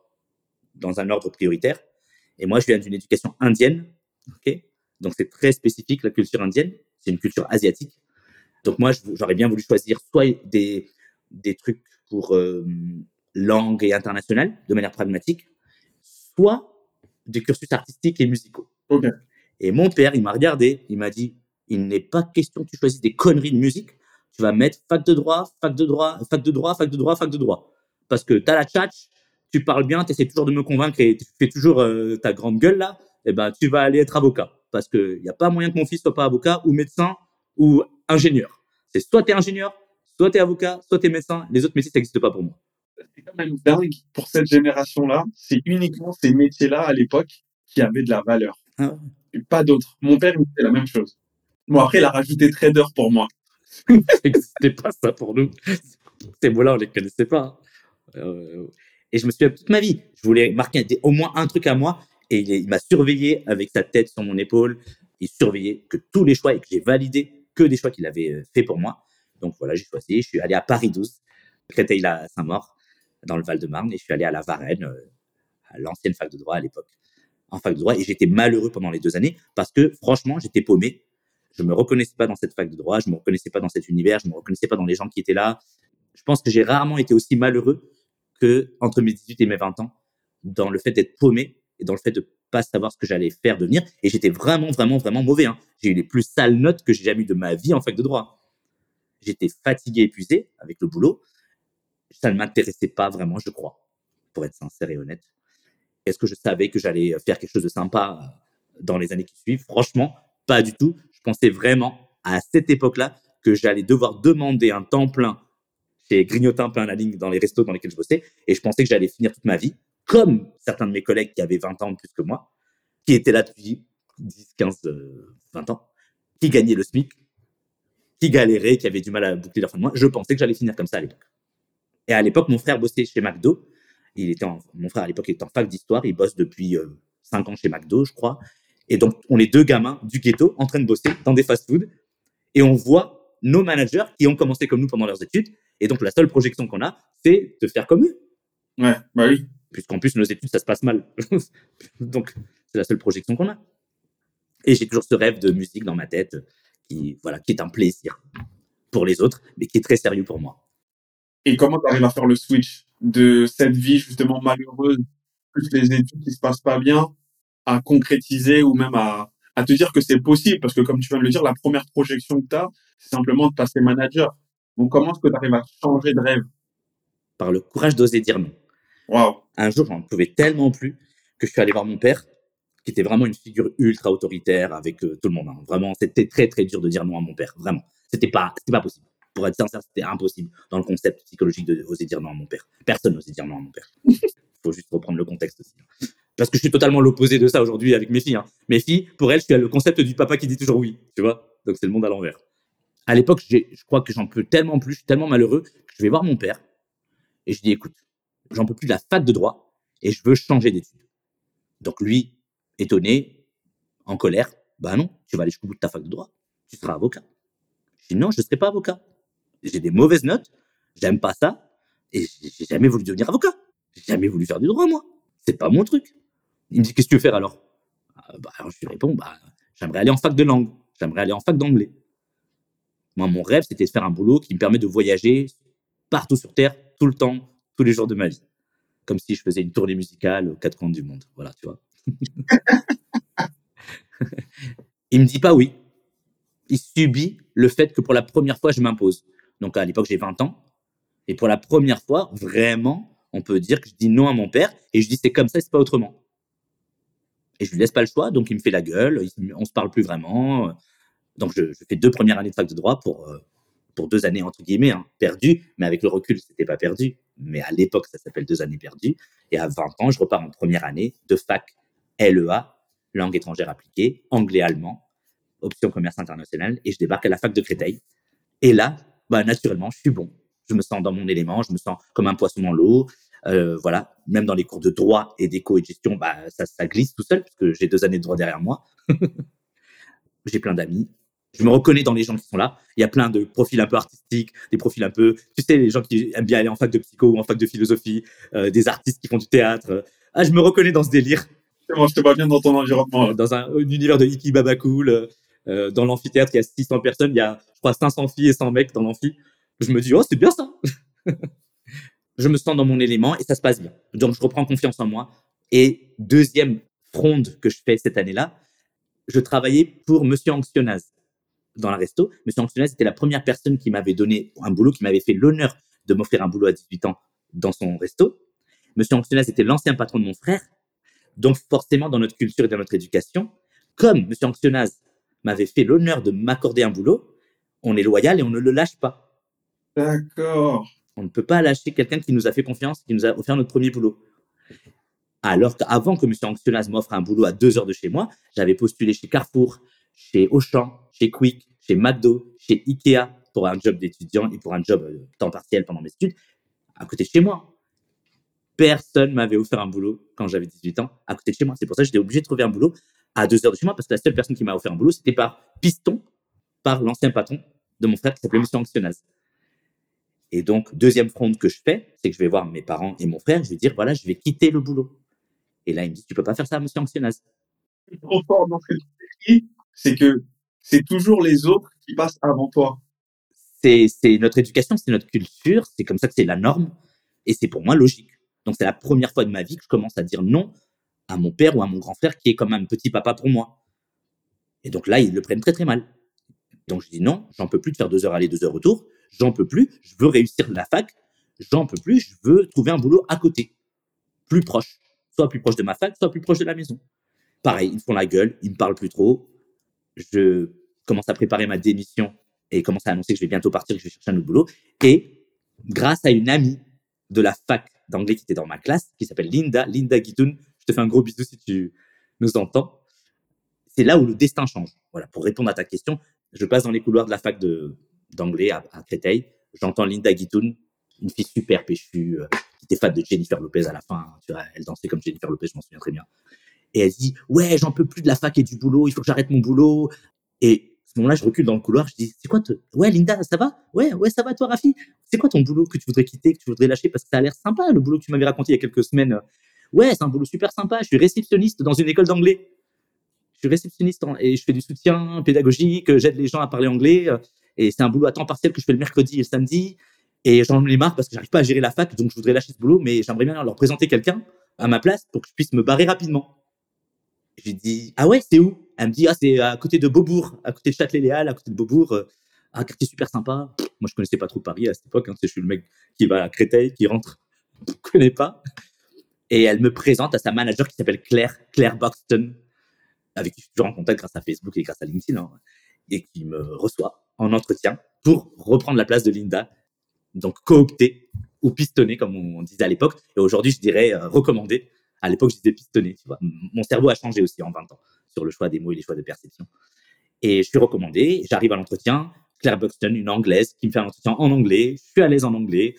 dans un ordre prioritaire. Et moi, je viens d'une éducation indienne. ok? Donc, c'est très spécifique, la culture indienne. C'est une culture asiatique. Donc, moi, j'aurais bien voulu choisir soit des, des trucs pour euh, langue et internationale, de manière pragmatique, soit des cursus artistiques et musicaux. Et mon père, il m'a regardé, il m'a dit, il n'est pas question que tu choisisses des conneries de musique. Tu vas mettre fac de droit, fac de droit, fac de droit, fac de droit, fac de droit. Parce que tu as la tchatch, tu parles bien, tu essaies toujours de me convaincre et tu fais toujours euh, ta grande gueule là, eh ben, tu vas aller être avocat. Parce qu'il n'y a pas moyen que mon fils soit pas avocat ou médecin ou ingénieur. C'est soit tu es ingénieur, soit tu es avocat, soit tu es médecin. Les autres métiers, ça n'existe pas pour moi. C'est quand même dingue pour cette génération-là. C'est uniquement ces métiers-là à l'époque qui avaient de la valeur. Ah pas d'autres. Mon père, il fait la même chose. Bon, après, il a rajouté trader pour moi. C'était pas ça pour nous. Ces mots-là, on les connaissait pas. Euh, et je me suis toute ma vie, je voulais marquer au moins un truc à moi. Et il, m'a surveillé avec sa tête sur mon épaule. Il surveillait que tous les choix et que j'ai validé que des choix qu'il avait euh, fait pour moi. Donc voilà, j'ai choisi. Je suis allé à Paris 12, Créteil-la-Saint-Maur, dans le Val-de-Marne. Et je suis allé à la Varenne, euh, à l'ancienne fac de droit à l'époque, en fac de droit. Et j'étais malheureux pendant les deux années parce que franchement, j'étais paumé. Je me reconnaissais pas dans cette fac de droit, je me reconnaissais pas dans cet univers, je me reconnaissais pas dans les gens qui étaient là. Je pense que j'ai rarement été aussi malheureux que entre mes 18 et mes 20 ans dans le fait d'être paumé et dans le fait de pas savoir ce que j'allais faire devenir. Et j'étais vraiment, vraiment, vraiment mauvais. Hein. J'ai eu les plus sales notes que j'ai jamais eu de ma vie en fac de droit. J'étais fatigué, épuisé avec le boulot. Ça ne m'intéressait pas vraiment, je crois, pour être sincère et honnête. Est-ce que je savais que j'allais faire quelque chose de sympa dans les années qui suivent? Franchement, pas du tout. Je pensais vraiment à cette époque-là que j'allais devoir demander un temps plein chez Grignotin plein la ligne dans les restos dans lesquels je bossais. Et je pensais que j'allais finir toute ma vie, comme certains de mes collègues qui avaient 20 ans de plus que moi, qui étaient là depuis 10, 15, 20 ans, qui gagnaient le SMIC, qui galéraient, qui avaient du mal à boucler leur fin de mois. Je pensais que j'allais finir comme ça à l'époque. Et à l'époque, mon frère bossait chez McDo. Il était mon frère à l'époque était en fac d'histoire. Il bosse depuis 5 euh, ans chez McDo, je crois. Et donc, on est deux gamins du ghetto en train de bosser dans des fast-foods. Et on voit nos managers qui ont commencé comme nous pendant leurs études. Et donc, la seule projection qu'on a, c'est de faire comme eux. Ouais, bah oui. Puisqu'en plus, nos études, ça se passe mal. donc, c'est la seule projection qu'on a. Et j'ai toujours ce rêve de musique dans ma tête qui, voilà, qui est un plaisir pour les autres, mais qui est très sérieux pour moi. Et comment tu arrives à faire le switch de cette vie justement malheureuse, plus les études qui se passent pas bien, à concrétiser ou même à, à te dire que c'est possible? Parce que comme tu viens de le dire, la première projection que tu as, c'est simplement de passer manager. Donc comment est-ce que tu arrives à changer de rêve? Par le courage d'oser dire non. Wow. Un jour, j'en pouvais tellement plus que je suis allé voir mon père, qui était vraiment une figure ultra autoritaire avec euh, tout le monde. Hein. Vraiment, c'était très très dur de dire non à mon père. Vraiment, c'était pas, c'était pas possible. Pour être sincère, c'était impossible dans le concept psychologique de oser dire non à mon père. Personne n'osait dire non à mon père. Il faut juste reprendre le contexte aussi. Hein. Parce que je suis totalement l'opposé de ça aujourd'hui avec mes filles. Hein. Mes filles, pour elles, je suis le concept du papa qui dit toujours oui. Tu vois? Donc c'est le monde à l'envers. À l'époque, je crois que j'en peux tellement plus, je suis tellement malheureux que je vais voir mon père et je dis écoute, j'en peux plus de la fac de droit et je veux changer d'études. Donc lui, étonné, en colère, bah non, tu vas aller jusqu'au bout de ta fac de droit, tu seras avocat. Je dis non, je ne serai pas avocat. J'ai des mauvaises notes, j'aime pas ça, et j'ai jamais voulu devenir avocat. J'ai jamais voulu faire du droit, moi. C'est pas mon truc. Il me dit, qu'est-ce que tu veux faire alors? Ah, bah, alors, je lui réponds, bah, j'aimerais aller en fac de langue, j'aimerais aller en fac d'anglais. Moi, mon rêve, c'était de faire un boulot qui me permet de voyager partout sur Terre, tout le temps, tous les jours de ma vie. Comme si je faisais une tournée musicale aux quatre coins du monde. Voilà, tu vois. il me dit pas oui. Il subit le fait que pour la première fois, je m'impose. Donc à l'époque, j'ai 20 ans. Et pour la première fois, vraiment, on peut dire que je dis non à mon père et je dis c'est comme ça, c'est pas autrement. Et je lui laisse pas le choix, donc il me fait la gueule, on se parle plus vraiment. Donc je, fais deux premières années de fac de droit pour, euh, pour deux années entre guillemets, hein, perdues, mais avec le recul, c'était pas perdu. Mais à l'époque, ça s'appelle deux années perdues. Et à 20 ans, je repars en première année de fac LEA, langue étrangère appliquée, anglais-allemand, option commerce international, et je débarque à la fac de Créteil. Et là, bah, naturellement, je suis bon. Je me sens dans mon élément, je me sens comme un poisson dans l'eau. Euh, voilà, même dans les cours de droit et d'éco et gestion, bah, ça glisse tout seul, parce que j'ai deux années de droit derrière moi. j'ai plein d'amis. Je me reconnais dans les gens qui sont là. Il y a plein de profils un peu artistiques, des profils un peu, tu sais, les gens qui aiment bien aller en fac de psycho ou en fac de philosophie, euh, des artistes qui font du théâtre. Ah, je me reconnais dans ce délire. Moi, je te vois bien dans ton environnement. Dans un, univers de Iki Baba Cool, euh, dans l'amphithéâtre, il y a 600 personnes, il y a, je crois, 500 filles et 100 mecs dans l'amphi. Je me dis, oh, c'est bien ça. je me sens dans mon élément et ça se passe bien. Donc, je reprends confiance en moi. Et deuxième fronde que je fais cette année-là, je travaillais pour Monsieur Anxionaz dans la resto. Monsieur Anxionaz était la première personne qui m'avait donné un boulot, qui m'avait fait l'honneur de m'offrir un boulot à 18 ans dans son resto. Monsieur Anxionaz était l'ancien patron de mon frère donc forcément, dans notre culture et dans notre éducation, comme M. Anxionaz m'avait fait l'honneur de m'accorder un boulot, on est loyal et on ne le lâche pas. D'accord. On ne peut pas lâcher quelqu'un qui nous a fait confiance, qui nous a offert notre premier boulot. Alors qu'avant que M. Anxionaz m'offre un boulot à deux heures de chez moi, j'avais postulé chez Carrefour, chez Auchan, chez Quick, chez McDo, chez Ikea pour un job d'étudiant et pour un job euh, temps partiel pendant mes études, à côté de chez moi personne m'avait offert un boulot quand j'avais 18 ans à côté de chez moi. C'est pour ça que j'étais obligé de trouver un boulot à deux heures de chez moi parce que la seule personne qui m'a offert un boulot, c'était par piston, par l'ancien patron de mon frère qui s'appelait M. Anxionaz. Et donc, deuxième front que je fais, c'est que je vais voir mes parents et mon frère, je vais dire, voilà, je vais quitter le boulot. Et là, il me dit, tu peux pas faire ça, M. Anxionaz. Trop fort dans cette c'est que c'est toujours les autres qui passent avant toi. C'est notre éducation, c'est notre culture, c'est comme ça que c'est la norme, et c'est pour moi logique. Donc c'est la première fois de ma vie que je commence à dire non à mon père ou à mon grand frère qui est comme un petit papa pour moi. Et donc là, ils le prennent très très mal. Donc je dis non, j'en peux plus de faire deux heures aller, deux heures retour. J'en peux plus. Je veux réussir la fac. J'en peux plus. Je veux trouver un boulot à côté, plus proche, soit plus proche de ma fac, soit plus proche de la maison. pareil, ils me font la gueule, ils me parlent plus trop. Je commence à préparer ma démission et commence à annoncer que je vais bientôt partir, que je vais chercher un autre boulot. Et grâce à une amie de la fac d'anglais qui était dans ma classe, qui s'appelle Linda, Linda Guitoun, je te fais un gros bisou si tu nous entends. C'est là où le destin change. Voilà, pour répondre à ta question, je passe dans les couloirs de la fac d'anglais à, Créteil. J'entends Linda Guitoun, une fille super péchue, euh, qui était fan de Jennifer Lopez à la fin. Tu vois, elle dansait comme Jennifer Lopez, je m'en souviens très bien. Et elle dit, ouais, j'en peux plus de la fac et du boulot, il faut que j'arrête mon boulot. Et à ce moment-là, je recule dans le couloir, je dis, c'est quoi, ouais, Linda, ça va? Ouais, ouais, ça va, toi, Rafi? C'est quoi ton boulot que tu voudrais quitter, que tu voudrais lâcher? Parce que ça a l'air sympa, le boulot que tu m'avais raconté il y a quelques semaines? Ouais, c'est un boulot super sympa. Je suis réceptionniste dans une école d'anglais. Je suis réceptionniste et je fais du soutien pédagogique, j'aide les gens à parler anglais. Et c'est un boulot à temps partiel que je fais le mercredi et le samedi. Et j'en ai marre parce que j'arrive pas à gérer la fac, donc je voudrais lâcher ce boulot, mais j'aimerais bien leur présenter quelqu'un à ma place pour que je puisse me barrer rapidement. J'ai dit, ah ouais, c'est où? Elle me dit, ah, c'est à côté de Beaubourg, à côté de Châtelet-Léal, à côté de Beaubourg. Euh, un quartier super sympa. Moi, je connaissais pas trop Paris à cette époque. Hein, je suis le mec qui va à Créteil, qui rentre. Je connais pas. Et elle me présente à sa manager qui s'appelle Claire, Claire Buxton, avec qui je suis toujours en contact grâce à Facebook et grâce à LinkedIn, hein, et qui me reçoit en entretien pour reprendre la place de Linda, donc coopter ou pistonner, comme on disait à l'époque. Et aujourd'hui, je dirais euh, recommander à l'époque, je disais pistonné, tu vois. Mon cerveau a changé aussi en 20 ans sur le choix des mots et les choix de perception. Et je suis recommandé, j'arrive à l'entretien, Claire Buxton, une anglaise, qui me fait un entretien en anglais, je suis à l'aise en anglais,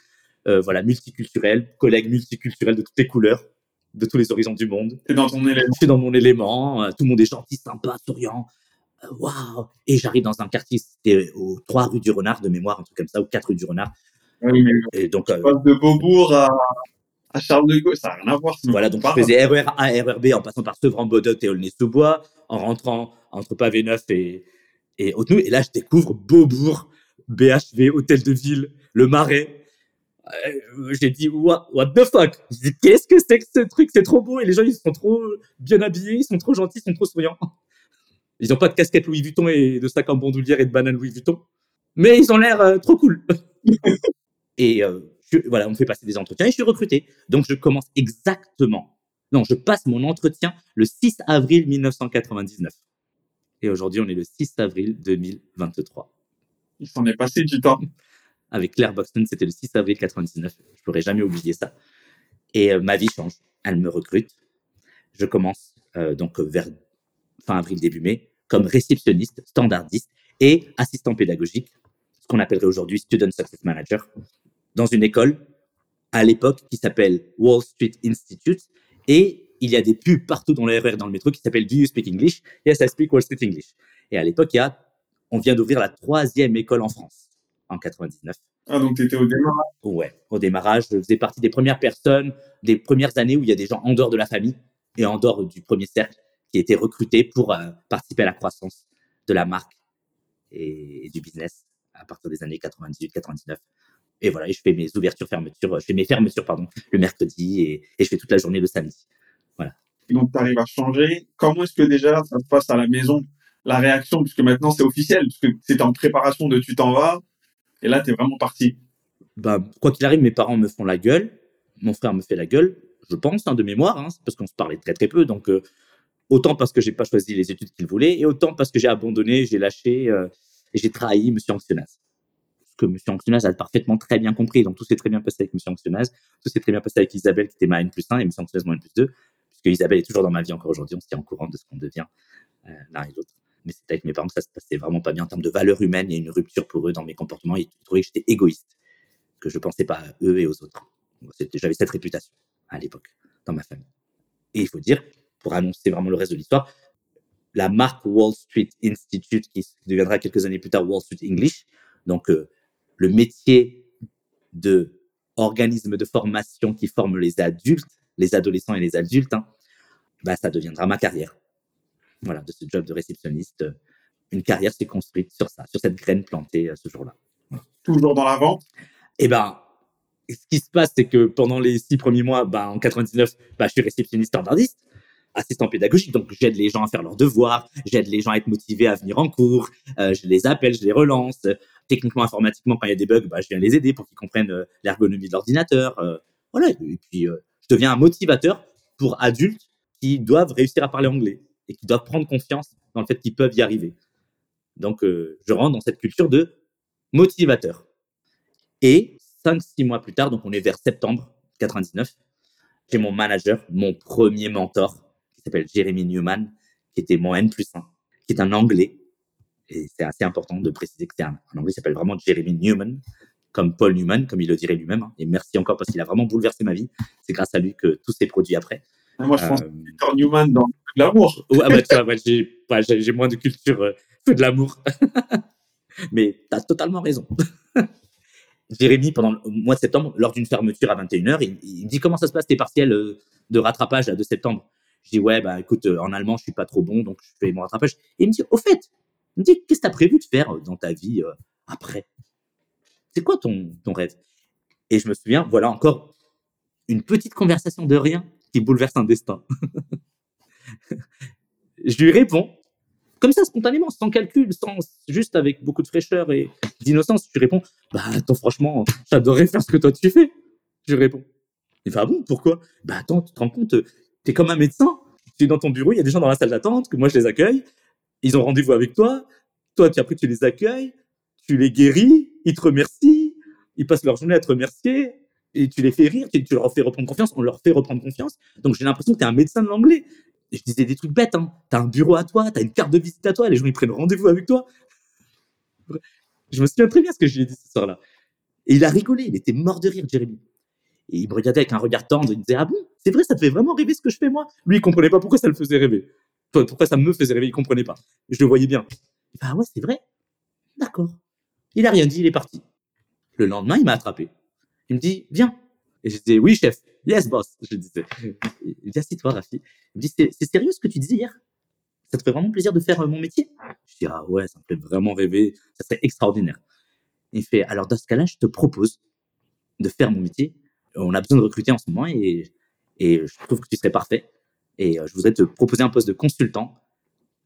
euh, voilà, multiculturel, collègue multiculturel de toutes les couleurs, de tous les horizons du monde. T'es dans ton élément. Je suis dans mon élément, euh, tout le monde est gentil, sympa, souriant. Euh, waouh Et j'arrive dans un quartier, c'était aux 3 rue du Renard de mémoire, un truc comme ça, ou 4 rue du Renard. Oui, mais et donc, de Beaubourg à, à Charles de Gaulle, ça n'a rien à voir. Voilà, donc je faisais RER A, RER en passant par Sevran, Bodot et Aulnay-sous-Bois, en rentrant entre Pavé Neuf et, et haute Et là, je découvre Beaubourg, BHV, Hôtel de Ville, Le Marais. Euh, j'ai dit, what, what the fuck? Qu'est-ce que c'est que ce truc? C'est trop beau et les gens, ils sont trop bien habillés, ils sont trop gentils, ils sont trop souriants. Ils n'ont pas de casquette Louis Vuitton et de sac en bandoulière et de banane Louis Vuitton. Mais ils ont l'air euh, trop cool. et euh, voilà, on me fait passer des entretiens et je suis recruté. Donc, je commence exactement. Non, je passe mon entretien le 6 avril 1999. Et aujourd'hui, on est le 6 avril 2023. Il s'en est passé du temps. Avec Claire Buxton, c'était le 6 avril 1999. Je pourrais jamais oublier ça. Et euh, ma vie change. Elle me recrute. Je commence euh, donc vers fin avril, début mai, comme réceptionniste, standardiste et assistant pédagogique, ce qu'on appellerait aujourd'hui Student Success Manager dans une école à l'époque qui s'appelle Wall Street Institute et il y a des pubs partout dans le dans le métro qui s'appellent Do you speak English? Yes, I speak Wall Street English. Et à l'époque, il y a, on vient d'ouvrir la troisième école en France en 99. Ah, donc tu étais au démarrage? Ouais, au démarrage. Je faisais partie des premières personnes, des premières années où il y a des gens en dehors de la famille et en dehors du premier cercle qui étaient recrutés pour euh, participer à la croissance de la marque et du business à partir des années 98-99. Et voilà, je fais mes ouvertures, fermetures, je fais mes fermetures, pardon, le mercredi et, je fais toute la journée le samedi. Voilà. Donc, tu arrives à changer. Comment est-ce que déjà ça se passe à la maison, la réaction, puisque maintenant c'est officiel, puisque c'était en préparation de tu t'en vas, et là, tu es vraiment parti. Bah, quoi qu'il arrive, mes parents me font la gueule, mon frère me fait la gueule, je pense, hein, de mémoire, hein, parce qu'on se parlait très très peu, donc euh, autant parce que j'ai pas choisi les études qu'il voulait, et autant parce que j'ai abandonné, j'ai lâché, euh, et j'ai trahi Monsieur Anxionaz que M. Anxionaz a parfaitement très bien compris. Donc, tout s'est très bien passé avec M. Anxionaz. Tout s'est très bien passé avec Isabelle, qui était ma N plus 1, et M. Anxionaz, mon N plus 2, puisque Isabelle est toujours dans ma vie encore aujourd'hui. On se tient en courant de ce qu'on devient euh, l'un et l'autre. Mais c'était avec mes parents que ça se passait vraiment pas bien en termes de valeurs humaines. Il y a une rupture pour eux dans mes comportements. Ils trouvaient que j'étais égoïste, que je pensais pas à eux et aux autres. J'avais cette réputation à l'époque dans ma famille. Et il faut dire, pour annoncer vraiment le reste de l'histoire, la marque Wall Street Institute, qui deviendra quelques années plus tard Wall Street English, donc euh, le métier de organisme de formation qui forme les adultes, les adolescents et les adultes, hein, bah, ça deviendra ma carrière. Voilà, de ce job de réceptionniste. Une carrière s'est construite sur ça, sur cette graine plantée euh, ce jour-là. Toujours dans la vente Eh ben, ce qui se passe, c'est que pendant les six premiers mois, bah, en 99, bah, je suis réceptionniste standardiste assistant pédagogique, donc j'aide les gens à faire leurs devoirs, j'aide les gens à être motivés à venir en cours, euh, je les appelle, je les relance. Techniquement, informatiquement, quand il y a des bugs, bah, je viens les aider pour qu'ils comprennent euh, l'ergonomie de l'ordinateur. Euh, voilà, et puis je deviens un motivateur pour adultes qui doivent réussir à parler anglais. et qui doivent prendre confiance dans le fait qu'ils peuvent y arriver. Donc, euh, je rentre dans cette culture de motivateur. Et cinq, six mois plus tard, donc on est vers septembre 99, j'ai mon manager, mon premier mentor, qui s'appelle Jeremy Newman, qui était mon N plus 1, qui est un Anglais. Et c'est assez important de préciser que c'est un, Anglais qui s'appelle vraiment Jeremy Newman, comme Paul Newman, comme il le dirait lui-même. Hein. Et merci encore parce qu'il a vraiment bouleversé ma vie. C'est grâce à lui que tout s'est produit après. Moi, je pense euh... Newman dans l'amour. Ouais, bah, j'ai, j'ai moins de culture euh, que de l'amour. Mais tu as totalement raison. Jérémy, pendant le mois de septembre, lors d'une fermeture à 21h, il, me dit comment ça se passe tes partiels euh, de rattrapage de septembre? Je dis ouais, bah écoute, euh, en allemand, je suis pas trop bon, donc je fais mon rattrapage. Et il me dit, au fait, il me qu'est-ce que tu as prévu de faire dans ta vie après? C'est quoi ton, ton rêve? Et je me souviens, voilà encore une petite conversation de rien qui bouleverse un destin. je lui réponds, comme ça, spontanément, sans calcul, sans, juste avec beaucoup de fraîcheur et d'innocence, je lui réponds, bah, attends, franchement, j'adorerais faire ce que toi tu fais. Je lui réponds. Il fait, ah bon, pourquoi? Bah, attends, tu te rends compte, t'es comme un médecin. Tu es dans ton bureau, il y a des gens dans la salle d'attente, que moi je les accueille. Ils ont rendez-vous avec toi. Toi, tu, après, tu les accueils, tu les guéris, ils te remercient, ils passent leur journée à te remercier et tu les fais rire, tu, leur fais reprendre confiance, on leur fait reprendre confiance. Donc j'ai l'impression que tu es un médecin de l'anglais. Je disais des trucs bêtes, hein. Tu as un bureau à toi, tu as une carte de visite à toi, les gens ils prennent rendez-vous avec toi. Je me souviens très bien ce que je lui ai dit ce soir-là. Et il a rigolé, il était mort de rire, Jérémy. Et il me regardait avec un regard tendre, il me disait Ah bon, c'est vrai, ça te fait vraiment rêver ce que je fais moi Lui, il comprenait pas pourquoi ça le faisait rêver. Pourquoi ça me faisait rêver, il comprenait pas. Je le voyais bien. Ah ouais, c'est vrai D'accord. Il a rien dit, il est parti. Le lendemain, il m'a attrapé. Il me dit, viens. Et je disais, oui, chef. Yes, boss. Je disais. Dit, assis-toi, Rafi. Il me dit, c'est sérieux ce que tu disais hier? Ça te fait vraiment plaisir de faire euh, mon métier? Je dis, ah ouais, ça me fait vraiment rêver. Ça serait extraordinaire. Il fait, alors dans ce cas-là, je te propose de faire mon métier. On a besoin de recruter en ce moment et je trouve que tu serais parfait. Et euh, je voudrais te proposer un poste de consultant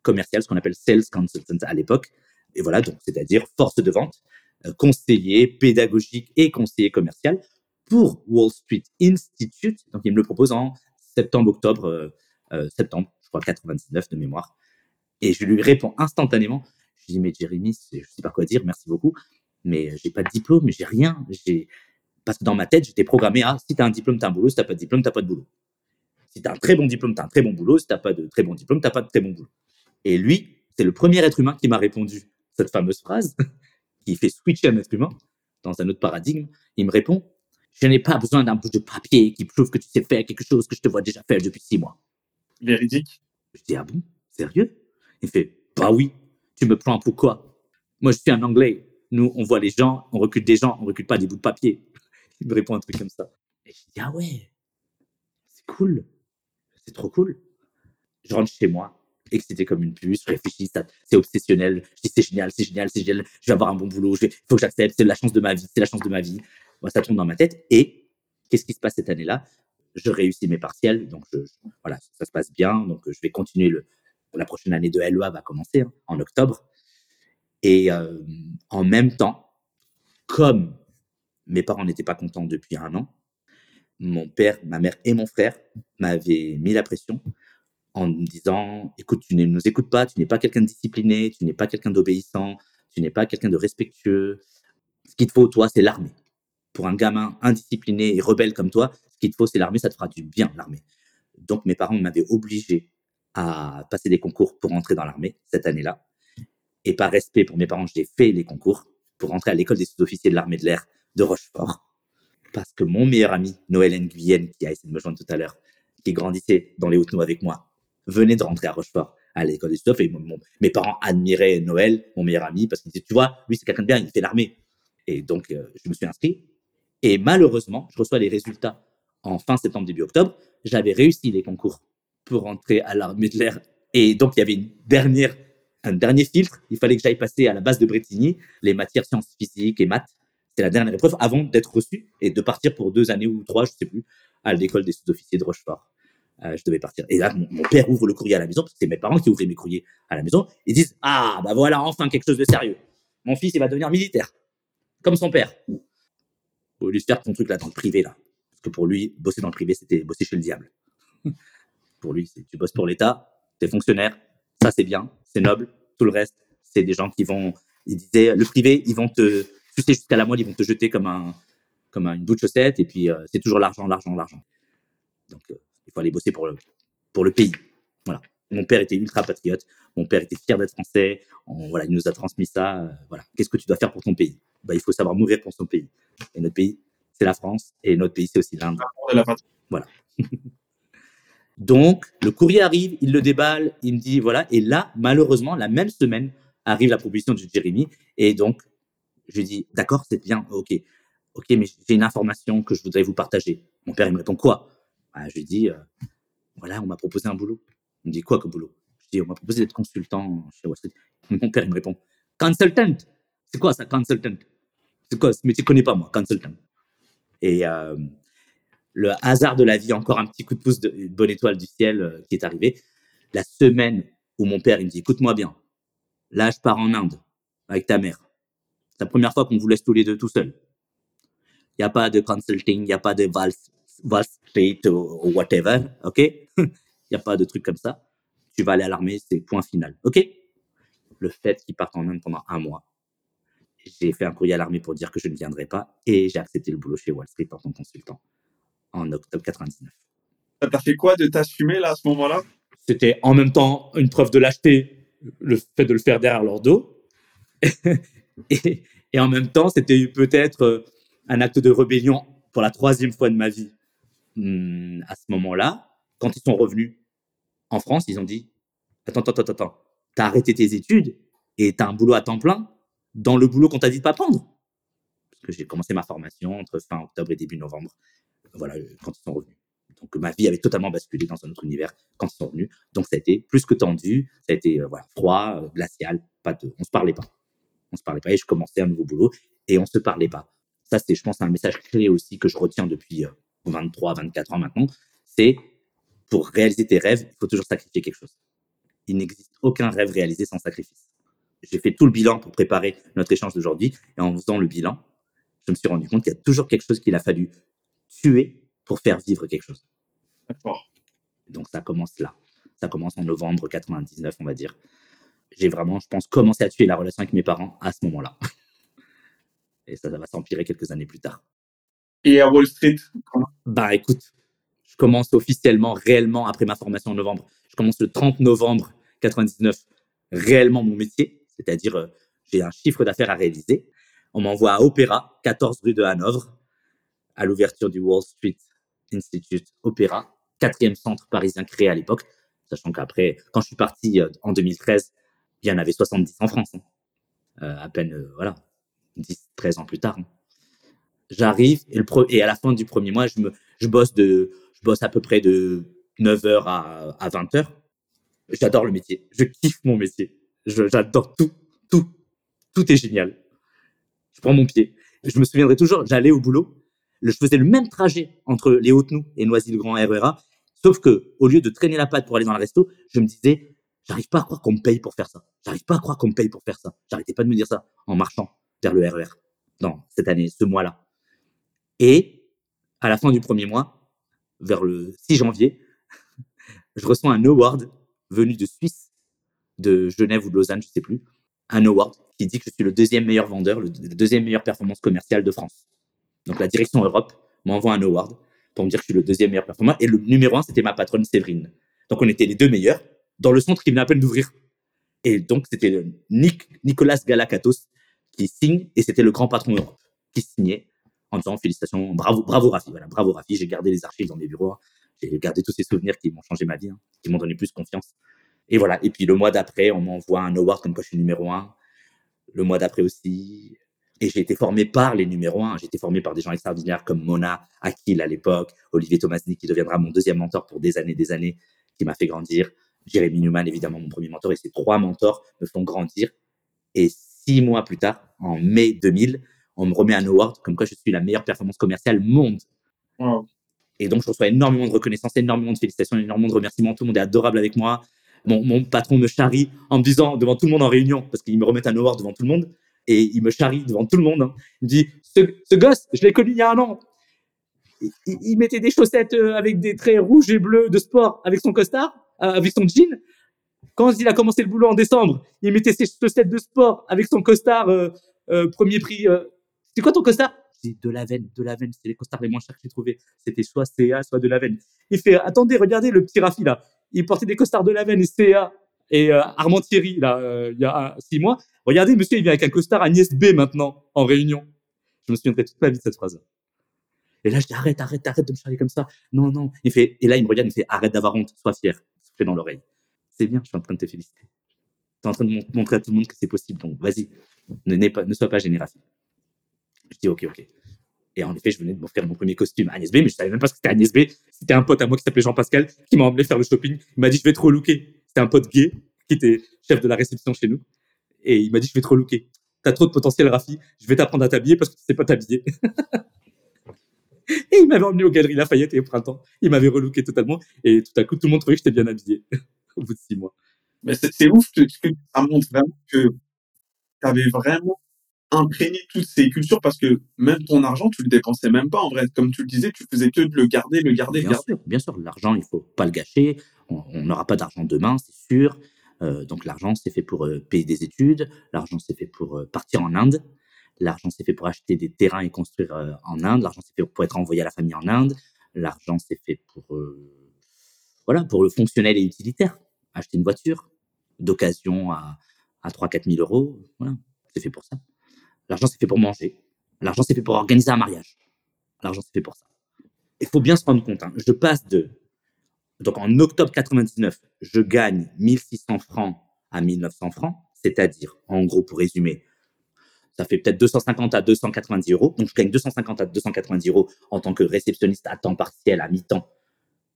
commercial, ce qu'on appelle sales consultant à l'époque. Et voilà, donc, c'est-à-dire force de vente. Euh, conseiller pédagogique et conseiller commercial pour Wall Street Institute. Donc, il me le propose en septembre, octobre, euh, septembre, je crois 99 de mémoire. Et je lui réponds instantanément. Je dis, mais Jérémy, je sais pas quoi dire, merci beaucoup, mais j'ai pas de diplôme, j'ai rien. J'ai parce que dans ma tête, j'étais programmé à si tu as un diplôme, tu as un boulot, si tu pas de diplôme, tu pas de boulot. Si tu as un très bon diplôme, tu as un très bon boulot, si tu pas de très bon diplôme, tu pas de très bon boulot. Et lui, c'est le premier être humain qui m'a répondu cette fameuse phrase qui fait switcher un être humain dans un autre paradigme, il me répond Je n'ai pas besoin d'un bout de papier qui prouve que tu sais faire quelque chose que je te vois déjà faire depuis six mois. Véridique Je dis Ah bon? Sérieux Il fait Bah oui, tu me prends pour quoi? Moi, je suis un Anglais. Nous, on voit les gens, on recule des gens, on recule pas des bouts de papier. Il me répond un truc comme ça. Et je dis Ah ouais, c'est cool. C'est trop cool. Je rentre chez moi excité comme une puce, je réfléchis, c'est obsessionnel, je dis c'est génial, c'est génial, c'est génial, je vais avoir un bon boulot, il faut que j'accepte, c'est la chance de ma vie, c'est la chance de ma vie. ça tourne dans ma tête. Et qu'est-ce qui se passe cette année-là? Je réussis mes partiels, donc voilà, ça se passe bien, donc je vais continuer le, la prochaine année de LEA va commencer hein, en octobre. Et euh, en même temps, comme mes parents n'étaient pas contents depuis un an, mon père, ma mère et mon frère m'avaient mis la pression en me disant, écoute, tu ne nous écoutes pas, tu n'es pas quelqu'un de discipliné, tu n'es pas quelqu'un d'obéissant, tu n'es pas quelqu'un de respectueux. Ce qu'il te faut, toi, c'est l'armée. Pour un gamin indiscipliné et rebelle comme toi, ce qu'il te faut, c'est l'armée, ça te fera du bien, l'armée. Donc, mes parents m'avaient obligé à passer des concours pour entrer dans l'armée cette année-là. Et par respect pour mes parents, j'ai fait les concours pour entrer à l'école des sous-officiers de l'armée de l'air de Rochefort. Parce que mon meilleur ami, Noël Nguyen, qui a essayé de me joindre tout à l'heure, qui grandissait dans les Hautes-Noues avec moi, venait de rentrer à Rochefort à l'école des stuff et mes parents admiraient Noël, mon meilleur ami, parce qu'ils disaient, tu vois, lui c'est quelqu'un de bien, il fait l'armée. Et donc, euh, je me suis inscrit. Et malheureusement, je reçois les résultats en fin septembre, début octobre. J'avais réussi les concours pour rentrer à l'armée de l'air. Et donc, il y avait un dernier filtre. Il fallait que j'aille passer à la base de Bretigny les matières sciences physiques et maths. C'était la dernière épreuve avant d'être reçu et de partir pour deux années ou trois, je sais plus, à l'école des sous-officiers de Rochefort. Euh, je devais partir. Et là, mon, père ouvre le courrier à la maison, parce que c'est mes parents qui ouvraient mes courriers à la maison. Ils disent Ah, bah voilà, enfin quelque chose de sérieux. Mon fils, il va devenir militaire, comme son père. Faut lui faire ton truc là dans le privé là, parce que pour lui, bosser dans le privé, c'était bosser chez le diable. pour lui, tu bosses pour l'État, c'est fonctionnaire, ça c'est bien, c'est noble. Tout le reste, c'est des gens qui vont, ils disaient, le privé, ils vont te, tu sais, jusqu'à la moelle, ils vont te jeter comme un, comme une bout de chaussette, et puis euh, c'est toujours l'argent, l'argent, l'argent. Donc, euh, il faut aller bosser pour le, pour le pays. Voilà. Mon père était ultra patriote. Mon père était fier d'être français. voilà, il nous a transmis ça. Euh, voilà. Qu'est-ce que tu dois faire pour ton pays? Bah, Il faut savoir mourir pour son pays. Et notre pays, c'est la France. Et notre pays, c'est aussi l'Inde. Voilà. Donc, le courrier arrive, il le déballe, il me dit voilà. Et là, malheureusement, la même semaine, arrive la proposition de Jérémy. Et donc, je lui dis d'accord, c'est bien, ok. Ok, mais j'ai une information que je voudrais vous partager. Mon père, il me répond quoi? Bah, Je lui dis euh, voilà, on m'a proposé un boulot. Il me dit quoi comme boulot? Je dis on m'a proposé d'être consultant chez Wall Street. Mon père, il me répond consultant. C'est quoi ça, consultant? C'est quoi? Mais tu connais pas moi, consultant. Et euh, le hasard de la vie, encore un petit coup de pouce une bonne étoile du ciel euh, qui est arrivé. La semaine où mon père il me dit écoute-moi bien, là je pars en Inde avec ta mère. C'est la première fois qu'on vous laisse tous les deux tout seuls. Il n'y a pas de consulting, il n'y a pas de Wall Street ou, whatever, ok? Il n'y a pas de truc comme ça. Tu vas aller à l'armée, c'est point final, ok? Le fait qu'il parte en Inde pendant un mois, j'ai fait un courrier à l'armée pour dire que je ne viendrai pas et j'ai accepté le boulot chez Wall Street en tant que consultant en octobre 99. Ça t'a fait quoi de t'assumer là à ce moment-là? C'était en même temps une preuve de lâcheté, le fait de le faire derrière leur dos. et, en même temps, c'était peut-être euh, un acte de rébellion pour la troisième fois de ma vie. Hmm, à ce moment-là, quand ils sont revenus en France, ils ont dit Attends, attends, attends, attends, t'as arrêté tes études et t'as un boulot à temps plein dans le boulot qu'on t'a dit de pas prendre. Parce que j'ai commencé ma formation entre fin octobre et début novembre voilà, quand ils sont revenus. Donc ma vie avait totalement basculé dans un autre univers quand ils sont revenus. Donc ça a été plus que tendu, ça a été euh, voilà, froid, euh, glacial, pas de, on se parlait pas. On se parlait pas et je commençais un nouveau boulot et on se parlait pas. Ça c'est je pense un message clé aussi que je retiens depuis 23 euh, 24 ans maintenant, c'est pour réaliser tes rêves, il faut toujours sacrifier quelque chose. Il n'existe aucun rêve réalisé sans sacrifice. J'ai fait tout le bilan pour préparer notre échange d'aujourd'hui et en faisant le bilan, je me suis rendu compte qu'il y a toujours quelque chose qu'il a fallu tuer pour faire vivre quelque chose. D'accord. Donc ça commence là. Ça commence en novembre 99, on va dire. J'ai vraiment, je pense, commencé à tuer la relation avec mes parents à ce moment-là. Et ça, ça va s'empirer quelques années plus tard. Et à Wall Street Bah écoute, je commence officiellement, réellement, après ma formation en novembre. Je commence le 30 novembre 99, réellement mon métier. C'est-à-dire, euh, j'ai un chiffre d'affaires à réaliser. On m'envoie à Opéra, 14 rue de Hanovre à l'ouverture du Wall Street Institute Opéra, quatrième centre parisien créé à l'époque, sachant qu'après, quand je suis parti euh, en 2013, il y en avait 70 en France, hein. euh, à peine, euh, voilà, 10, 13 ans plus tard. Hein. J'arrive et, à la fin du premier mois, je, me, je, bosse de, je bosse à peu près de 9h à, à 20h. J'adore le métier, je kiffe mon métier, j'adore tout, tout, tout est génial. Je prends mon pied. Je me souviendrai toujours, j'allais au boulot je faisais le même trajet entre les Hautes-Nous et Noisy-le-Grand RERA, sauf que au lieu de traîner la patte pour aller dans le resto, je me disais, j'arrive pas à croire qu'on me paye pour faire ça. J'arrive pas à croire qu'on me paye pour faire ça. J'arrêtais pas de me dire ça en marchant vers le RER dans cette année, ce mois-là. Et à la fin du premier mois, vers le 6 janvier, je reçois un award venu de Suisse, de Genève ou de Lausanne, je sais plus, un award qui dit que je suis le deuxième meilleur vendeur, le deuxième meilleure performance commerciale de France. Donc la direction Europe m'envoie un award pour me dire que je suis le deuxième meilleur performant. Et le numéro un, c'était ma patronne Séverine. Donc on était les deux meilleurs dans le centre qui venait à peine d'ouvrir. Et donc c'était Nicolas Galakatos qui signe et c'était le grand patron Europe qui signait en disant félicitations, bravo, bravo Rafi. Voilà, bravo Rafi. J'ai gardé les archives dans mes bureaux. J'ai gardé tous ces souvenirs qui m'ont changé ma vie, hein, qui m'ont donné plus confiance. Et voilà. Et puis le mois d'après, on m'envoie un award comme suis numéro un. Le mois d'après aussi, et j'ai été formé par les numéros 1. J'ai été formé par des gens extraordinaires comme Mona Akil à l'époque, Olivier Tomasny qui deviendra mon deuxième mentor pour des années, des années, qui m'a fait grandir. Jérémy Newman, évidemment, mon premier mentor. Et ces trois mentors me font grandir. Et six mois plus tard, en mai 2000, on me remet un award comme quoi je suis la meilleure performance commerciale monde. Et donc, je reçois énormément de reconnaissance, énormément de félicitations, énormément de remerciements. Tout le monde est adorable avec moi. Mon, mon patron me charrie en me disant devant tout le monde en réunion, parce qu'il me remet un award devant tout le monde, et il me charrie devant tout le monde. Hein. Il me dit ce, gosse, je l'ai connu il y a un an. Il, mettait des chaussettes euh, avec des traits rouges et bleus de sport avec son costard, avec son jean. Quand il a commencé le boulot en décembre, il mettait ses chaussettes de sport avec son costard euh, euh, premier prix. Euh. C'était quoi ton costard? C'est de la veine, de la veine. C'était les costards les moins chers que j'ai trouvés. C'était soit CA, soit de la veine. Il fait, attendez, regardez le petit Rafi là. Il portait des costards de la veine et CA et Armand Thierry là, il y a six mois. Regardez, monsieur, il vient avec un costard Agnès B maintenant en réunion. Je me souviendrai toute ma vie de cette phrase. Et là, je dis arrête, arrête, arrête de me charger comme ça. Non, non. Il fait, et là, il me regarde, il me fait arrête d'avoir honte, sois fier. Dans l'oreille. C'est bien, je suis en train de te féliciter. Tu es en train de montrer à tout le monde que c'est possible. Donc, vas-y, ne sois pas génératif. Je dis ok, ok. Et en effet, je venais de m'offrir mon premier costume à Agnès B, mais je savais même pas ce que c'était Agnès B. C'était un pote à moi qui s'appelait Jean-Pascal qui m'a emmené faire le shopping. Il m'a dit je vais trop looker. C'était un pote gay qui était chef de la réception chez nous. Et il m'a dit je vais trop looker. T'as trop de potentiel, Rafi. Je vais t'apprendre à t'habiller parce que tu sais pas t'habiller. et il m'avait emmené aux Galeries Lafayette et au printemps. Il m'avait relooké totalement. Et tout à coup, tout le monde trouvait que j'étais bien habillé au bout de six mois. Mais c'est ouf que, ça montre vraiment que tu avais vraiment imprégné toutes ces cultures parce que même ton argent, tu le dépensais même pas en vrai. Comme tu le disais, tu faisais que de le garder, le garder, bien garder. Sûr, bien sûr, l'argent, il faut pas le gâcher. On n'aura pas d'argent demain, c'est sûr. Euh, donc l'argent, c'est fait pour euh, payer des études. L'argent, c'est fait pour euh, partir en Inde. L'argent, c'est fait pour acheter des terrains et construire en Inde. L'argent, c'est fait pour être envoyé à la famille en Inde. L'argent, c'est fait pour voilà pour le fonctionnel et utilitaire. Acheter une voiture d'occasion à, à 3-4 000 euros. Voilà, c'est fait pour ça. L'argent, c'est fait pour manger. L'argent, c'est fait pour organiser un mariage. L'argent, c'est fait pour ça. Il faut bien se rendre compte. Hein. Je passe de donc en octobre 99, je gagne 1600 francs à 1900 francs, c'est-à-dire, en gros, pour résumer, ça fait peut-être 250 à 290 euros. Donc je gagne 250 à 290 euros en tant que réceptionniste à temps partiel, à mi-temps,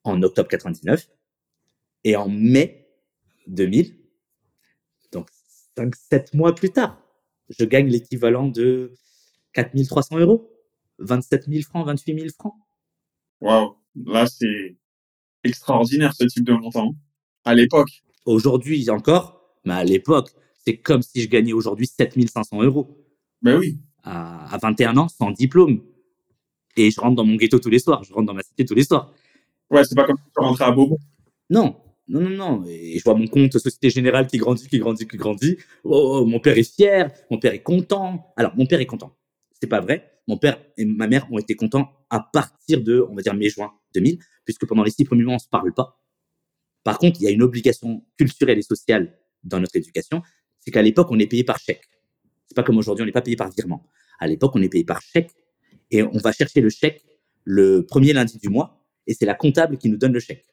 en octobre 99. Et en mai 2000, donc 5-7 mois plus tard, je gagne l'équivalent de 4300 euros, 27 000 francs, 28 000 francs. Waouh, là c'est extraordinaire ce type de montant à l'époque. Aujourd'hui encore, mais à l'époque, c'est comme si je gagnais aujourd'hui 7500 euros. Ben oui. À, 21 ans, sans diplôme. Et je rentre dans mon ghetto tous les soirs, je rentre dans ma cité tous les soirs. Ouais, c'est pas comme si tu rentrais à Beaumont. Non, non, non, non. Et je vois mon compte Société Générale qui grandit, qui grandit, qui grandit. Oh, mon père est fier, mon père est content. Alors, mon père est content. C'est pas vrai. Mon père et ma mère ont été contents à partir de, on va dire, mai-juin 2000, puisque pendant les six premiers mois, on se parle pas. Par contre, il y a une obligation culturelle et sociale dans notre éducation, c'est qu'à l'époque, on est payé par chèque. C'est pas comme aujourd'hui, on n'est pas payé par virement. À l'époque, on est payé par chèque et on va chercher le chèque le premier lundi du mois et c'est la comptable qui nous donne le chèque.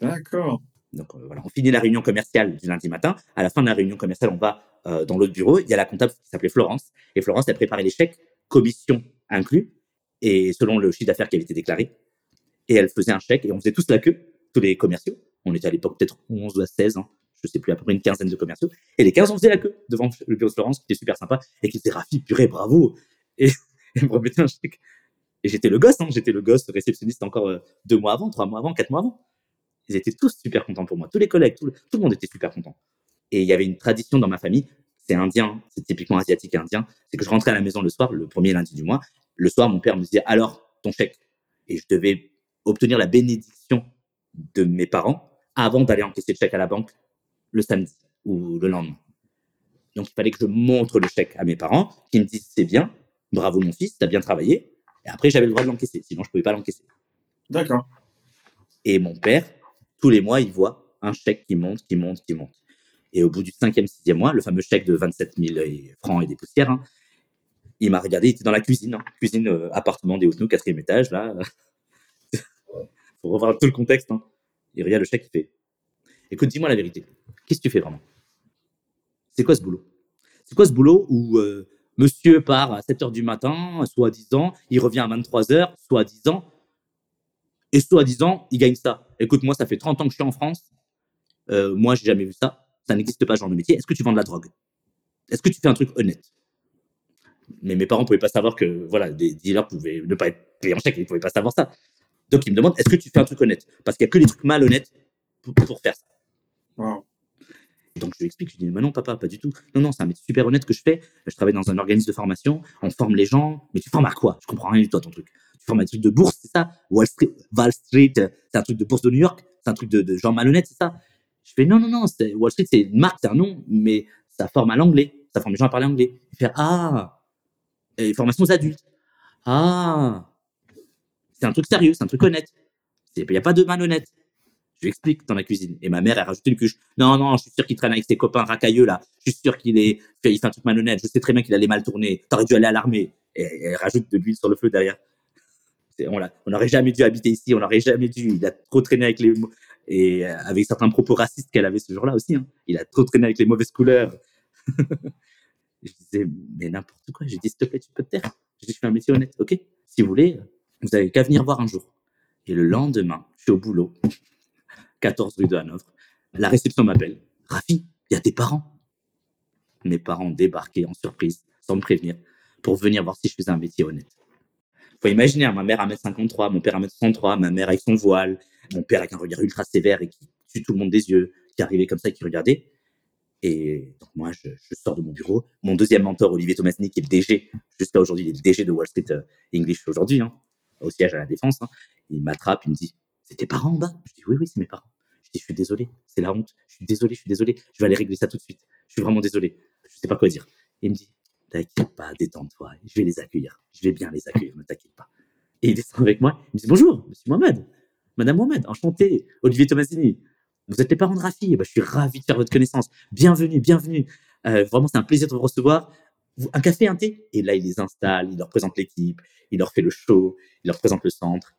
D'accord. Donc euh, voilà, on finit la réunion commerciale du lundi matin. À la fin de la réunion commerciale, on va euh, dans l'autre bureau. Il y a la comptable qui s'appelait Florence. Et Florence, elle préparé les chèques, commission inclus, et selon le chiffre d'affaires qui avait été déclaré. Et elle faisait un chèque et on faisait tous la queue, tous les commerciaux. On était à l'époque peut-être 11 ou 16, hein, je sais plus, à peu près une quinzaine de commerciaux. Et les 15, on faisait la queue devant le bureau de Florence, qui était super sympa, et qui disait Rafi, purée, bravo. Et, elle me remettait un chèque. Et j'étais le gosse, hein, j'étais le gosse réceptionniste encore euh, deux mois avant, trois mois avant, quatre mois avant. Ils étaient tous super contents pour moi. Tous les collègues, tout le, monde était super content. Et il y avait une tradition dans ma famille, c'est indien, c'est typiquement asiatique et indien, c'est que je rentrais à la maison le soir, le premier lundi du mois. Le soir, mon père me disait alors ton chèque. Et je devais obtenir la bénédiction de mes parents avant d'aller encaisser le chèque à la banque le samedi ou le lendemain. Donc il fallait que je montre le chèque à mes parents, qui me disent c'est bien, bravo mon fils, t'as bien travaillé. Et après j'avais le droit de l'encaisser, sinon je pouvais pas l'encaisser. D'accord. Et mon père, tous les mois, il voit un chèque qui monte, qui monte, qui monte. Et au bout du cinquième, sixième mois, le fameux chèque de 27 000 francs et des poussières, hein, il m'a regardé, il était dans la cuisine, hein. cuisine euh, appartement des Hauts-Nous, quatrième étage, là. Faut revoir tout le contexte. Hein. Il regarde le chèque, il fait Écoute, dis-moi la vérité. Qu'est-ce que tu fais vraiment? C'est quoi ce boulot? C'est quoi ce boulot où euh, monsieur part à 7 h du matin, soi-disant, il revient à 23 h, soi-disant, et soi-disant, il gagne ça? Écoute, moi, ça fait 30 ans que je suis en France. Euh, moi, j'ai jamais vu ça. Ça n'existe pas, genre de métier. Est-ce que tu vends de la drogue? Est-ce que tu fais un truc honnête? Mais mes parents ne pouvaient pas savoir que voilà, des dealers pouvaient ne pas être payés en chèque. Ils ne pouvaient pas savoir ça. Donc, ils me demandent est-ce que tu fais un truc honnête? Parce qu'il n'y a que les trucs malhonnêtes pour, pour faire ça. Donc je lui explique, je lui dis, mais non papa, pas du tout. Non, non, c'est un métier super honnête que je fais. Je travaille dans un organisme de formation, on forme les gens, mais tu formes à quoi? Je comprends rien du tout ton truc. Tu formes à un truc de bourse, c'est ça? Wall Street, Wall Street c'est un truc de bourse de New York? C'est un truc de, de gens malhonnêtes, c'est ça? Je fais, non, non, non, Wall Street, c'est une marque, c'est un nom, mais ça forme à l'anglais. Ça forme les gens à parler anglais. Il fait, ah, et formation aux adultes. Ah, c'est un truc sérieux, c'est un truc honnête. Il n'y a pas de malhonnête. Je lui dans la cuisine. Et ma mère, elle rajoute une cuche. Non, non, je suis sûr qu'il traîne avec ses copains racailleux, là. Je suis sûr qu'il est, il fait un truc malhonnête. Je sais très bien qu'il allait mal tourner. T'aurais dû aller à l'armée. Et elle rajoute de l'huile sur le feu derrière. On n'aurait jamais dû habiter ici. On n'aurait jamais dû. Il a trop traîné avec les, et euh, avec certains propos racistes qu'elle avait ce jour-là aussi. Hein. Il a trop traîné avec les mauvaises couleurs. je disais, mais n'importe quoi. J'ai dit, s'il te plaît, tu peux te taire. Je dis, fais un métier honnête. OK. Si vous voulez, vous avez qu'à venir voir un jour. Et le lendemain, je suis au boulot. 14 rue de Hanovre. La réception m'appelle. Rafi, il y a tes parents. Mes parents débarquaient en surprise, sans me prévenir, pour venir voir si je faisais un métier honnête. Faut imaginer, hein, ma mère à 1m53, mon père à 1m63, ma mère avec son voile, mon père avec un regard ultra sévère et qui tue tout le monde des yeux, qui arrivait comme ça qui regardait. Et donc moi, je, sors de mon bureau. Mon deuxième mentor, Olivier Tomasny, qui est le DG, jusqu'à aujourd'hui, il est le DG de Wall Street euh, English aujourd'hui, hein, au siège à la Défense. Hein. il m'attrape, il me dit c'est tes parents en bas Je dis, oui, oui, c'est mes parents. Je dis, je suis désolé, c'est la honte. Je suis désolé, je suis désolé. Je vais aller régler ça tout de suite. Je suis vraiment désolé. Je sais pas quoi dire. il me dit, t'inquiète pas, détends-toi. Je vais les accueillir. Je vais bien les accueillir, ne t'inquiète pas. Et il descend avec moi. Il me dit, bonjour, monsieur Mohamed. Madame Mohamed, enchanté. Olivier Tomasini. Vous êtes les parents de Rafi. Bah, je suis ravi de faire votre connaissance. Bienvenue, bienvenue. Euh, vraiment, c'est un plaisir de vous recevoir. Un café, un thé? Et là, il les installe, il leur présente l'équipe, il leur fait le show, il leur présente le centre,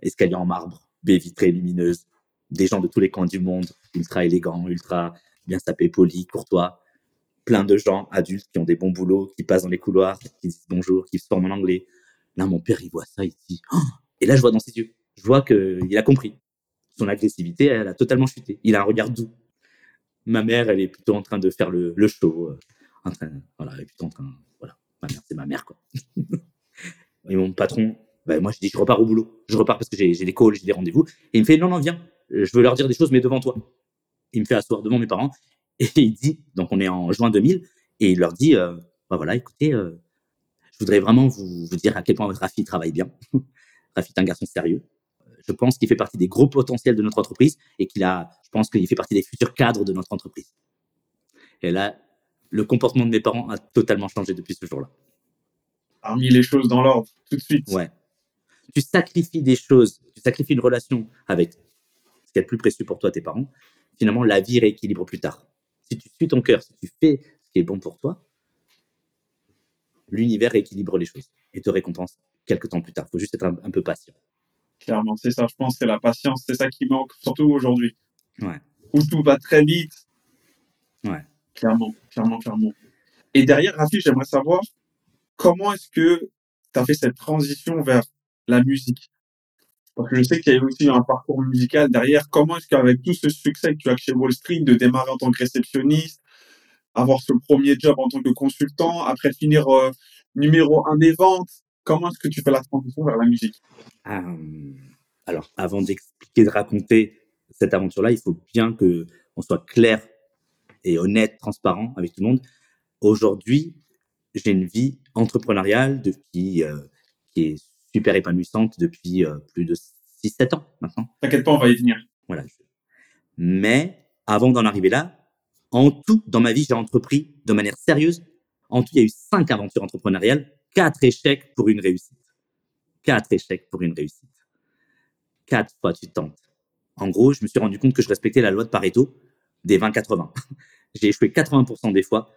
escalier en marbre, baies vitrées lumineuses, des gens de tous les coins du monde, ultra élégants, ultra bien sapés, polis, courtois, plein de gens adultes qui ont des bons boulots, qui passent dans les couloirs, qui disent bonjour, qui se forment en anglais. Là, mon père, il voit ça, il dit, oh et là, je vois dans ses yeux, je vois qu'il a compris. Son agressivité, elle a totalement chuté. Il a un regard doux. Ma mère, elle est plutôt en train de faire le, show. Euh, en train, voilà, elle est plutôt en train, voilà. Ma mère, c'est ma mère, quoi. et mon patron, bah, moi, je dis, je repars au boulot. Je repars parce que j'ai des calls, j'ai des rendez-vous. Et il me fait, non, non, viens. Je veux leur dire des choses, mais devant toi. Il me fait asseoir devant mes parents. Et il dit, donc on est en juin 2000, et il leur dit, euh, bah voilà, écoutez, euh, je voudrais vraiment vous, vous, dire à quel point Rafi travaille bien. Rafi est un garçon sérieux. Je pense qu'il fait partie des gros potentiels de notre entreprise et qu'il a, je pense qu'il fait partie des futurs cadres de notre entreprise. Et là, le comportement de mes parents a totalement changé depuis ce jour-là. A mis les choses dans l'ordre tout de suite. Ouais tu sacrifies des choses, tu sacrifies une relation avec ce qui est le plus précieux pour toi, tes parents, finalement, la vie rééquilibre plus tard. Si tu suis ton cœur, si tu fais ce qui est bon pour toi, l'univers rééquilibre les choses et te récompense quelques temps plus tard. Il faut juste être un, peu patient. Clairement, c'est ça, je pense, c'est la patience, c'est ça qui manque, surtout aujourd'hui. Ouais. Où tout va très vite. Ouais. Clairement, clairement, clairement. Et derrière, Rafi, j'aimerais savoir comment est-ce que tu as fait cette transition vers la musique Parce que je sais qu'il y a aussi un parcours musical derrière. Comment est-ce qu'avec tout ce succès que tu as chez Wall Street, de démarrer en tant que réceptionniste, avoir ce premier job en tant que consultant, après finir euh, numéro un des ventes, comment est-ce que tu fais la transition vers la musique? Euh, Alors, avant d'expliquer, de raconter cette aventure-là, il faut bien que on soit clair et honnête, transparent avec tout le monde. Aujourd'hui, j'ai une vie entrepreneuriale depuis, euh, qui est super épanouissante depuis euh, plus de 6-7 ans maintenant. T'inquiète pas, on va y venir. Voilà. Mais avant d'en arriver là, en tout, dans ma vie, j'ai entrepris de manière sérieuse. En tout, il y a eu cinq aventures entrepreneuriales, quatre échecs pour une réussite. Quatre échecs pour une réussite. Quatre fois, tu tentes. En gros, je me suis rendu compte que je respectais la loi de Pareto des 20-80. j'ai échoué 80% des fois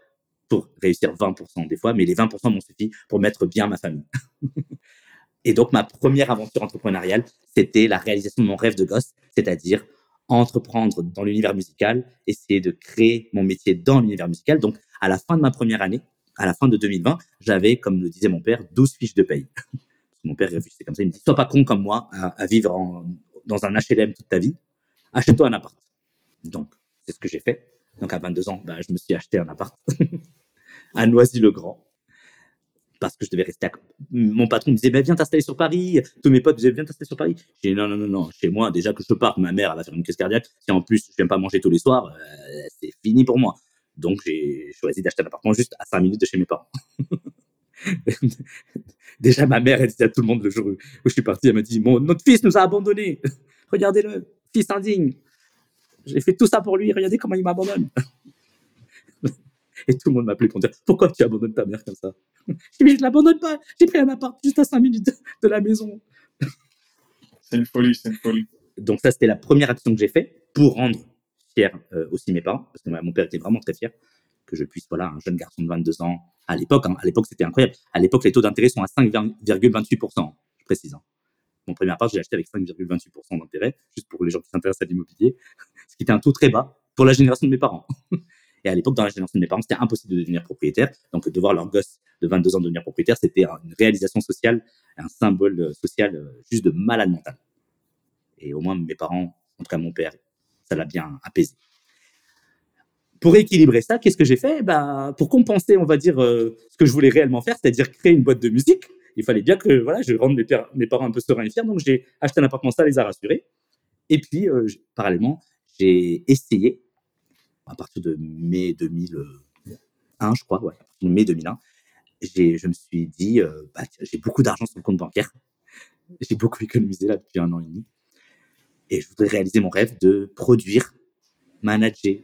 pour réussir 20% des fois, mais les 20% m'ont suffi pour mettre bien ma famille. Et donc, ma première aventure entrepreneuriale, c'était la réalisation de mon rêve de gosse, c'est-à-dire entreprendre dans l'univers musical, essayer de créer mon métier dans l'univers musical. Donc, à la fin de ma première année, à la fin de 2020, j'avais, comme le disait mon père, 12 fiches de paye. mon père réfléchissait comme ça, il me dit, sois pas con comme moi à, vivre dans un HLM toute ta vie, achète-toi un appart. Donc, c'est ce que j'ai fait. Donc, à 22 ans, bah, je me suis acheté un appart à Noisy-le-Grand parce que je devais rester à... Mon patron me disait, ben, viens t'installer sur Paris. Tous mes potes disaient, viens t'installer sur Paris. J'ai dit, non, non, non, non, chez moi, déjà que je pars, ma mère, elle va faire une crise cardiaque. Si en plus, je viens pas manger tous les soirs, euh, c'est fini pour moi. Donc, j'ai choisi d'acheter un appartement juste à 5 minutes de chez mes parents. déjà, ma mère, elle disait à tout le monde le jour où je suis parti, elle m'a dit, mon, notre fils nous a abandonnés. Regardez-le, fils indigne. J'ai fait tout ça pour lui, regardez comment il m'abandonne. Et tout le monde m'appelait pour dire Pourquoi tu abandonnes ta mère comme ça? Mais je ne l'abandonne pas, j'ai pris un appart juste à 5 minutes de la maison. C'est une folie, c'est une folie. Donc, ça, c'était la première action que j'ai faite pour rendre fier euh, aussi mes parents, parce que mon père était vraiment très fier que je puisse, voilà, un jeune garçon de 22 ans, à l'époque, hein, à l'époque, c'était incroyable. À l'époque, les taux d'intérêt sont à 5,28%, je précise. Hein. Mon premier appart, j'ai acheté avec 5,28% d'intérêt, juste pour les gens qui s'intéressent à l'immobilier, ce qui était un taux très bas pour la génération de mes parents. Et à l'époque, dans la génération de mes parents, c'était impossible de devenir propriétaire. Donc, de voir leur gosse de 22 ans devenir propriétaire, c'était une réalisation sociale, un symbole euh, social euh, juste de malade mental. Et au moins, mes parents, en tout cas mon père, ça l'a bien apaisé. Pour équilibrer ça, qu'est-ce que j'ai fait? Bah, Pour compenser, on va dire, euh, ce que je voulais réellement faire, c'est-à-dire créer une boîte de musique, il fallait bien que voilà, je rende mes, mes parents un peu sereins et fiers. Donc, j'ai acheté un appartement, ça les a rassurés. Et puis, parallèlement, j'ai essayé à partir de mai 2001, je crois, ouais, mai 2001, je me suis dit, euh, bah, j'ai beaucoup d'argent sur le compte bancaire. J'ai beaucoup économisé là depuis un an et demi. Et je voudrais réaliser mon rêve de produire, manager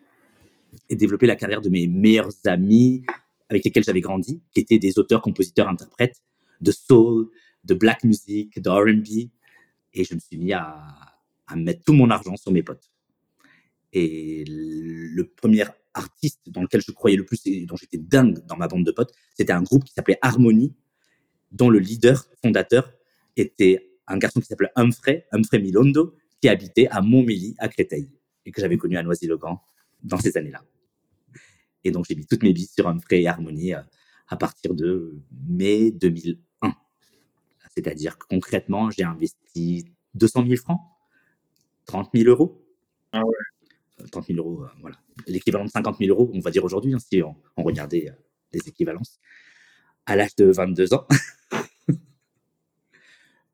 et développer la carrière de mes meilleurs amis avec lesquels j'avais grandi, qui étaient des auteurs, compositeurs, interprètes de soul, de black music, de R&B. Et je me suis mis à, à mettre tout mon argent sur mes potes. Et le premier artiste dans lequel je croyais le plus et dont j'étais dingue dans ma bande de potes, c'était un groupe qui s'appelait Harmony, dont le leader fondateur était un garçon qui s'appelait Humphrey, Humphrey Milondo, qui habitait à Montmélie, à Créteil, et que j'avais connu à Noisy-le-Grand dans ces années-là. Et donc j'ai mis toutes mes billes sur Humphrey et Harmony euh, à partir de mai 2001. C'est-à-dire que concrètement, j'ai investi 200 000 francs, 30 000 euros. Ah ouais. 30 000 euros, euh, voilà. L'équivalent de 50 000 euros, on va dire aujourd'hui, hein, si on, regardait euh, les équivalences. À l'âge de 22 ans,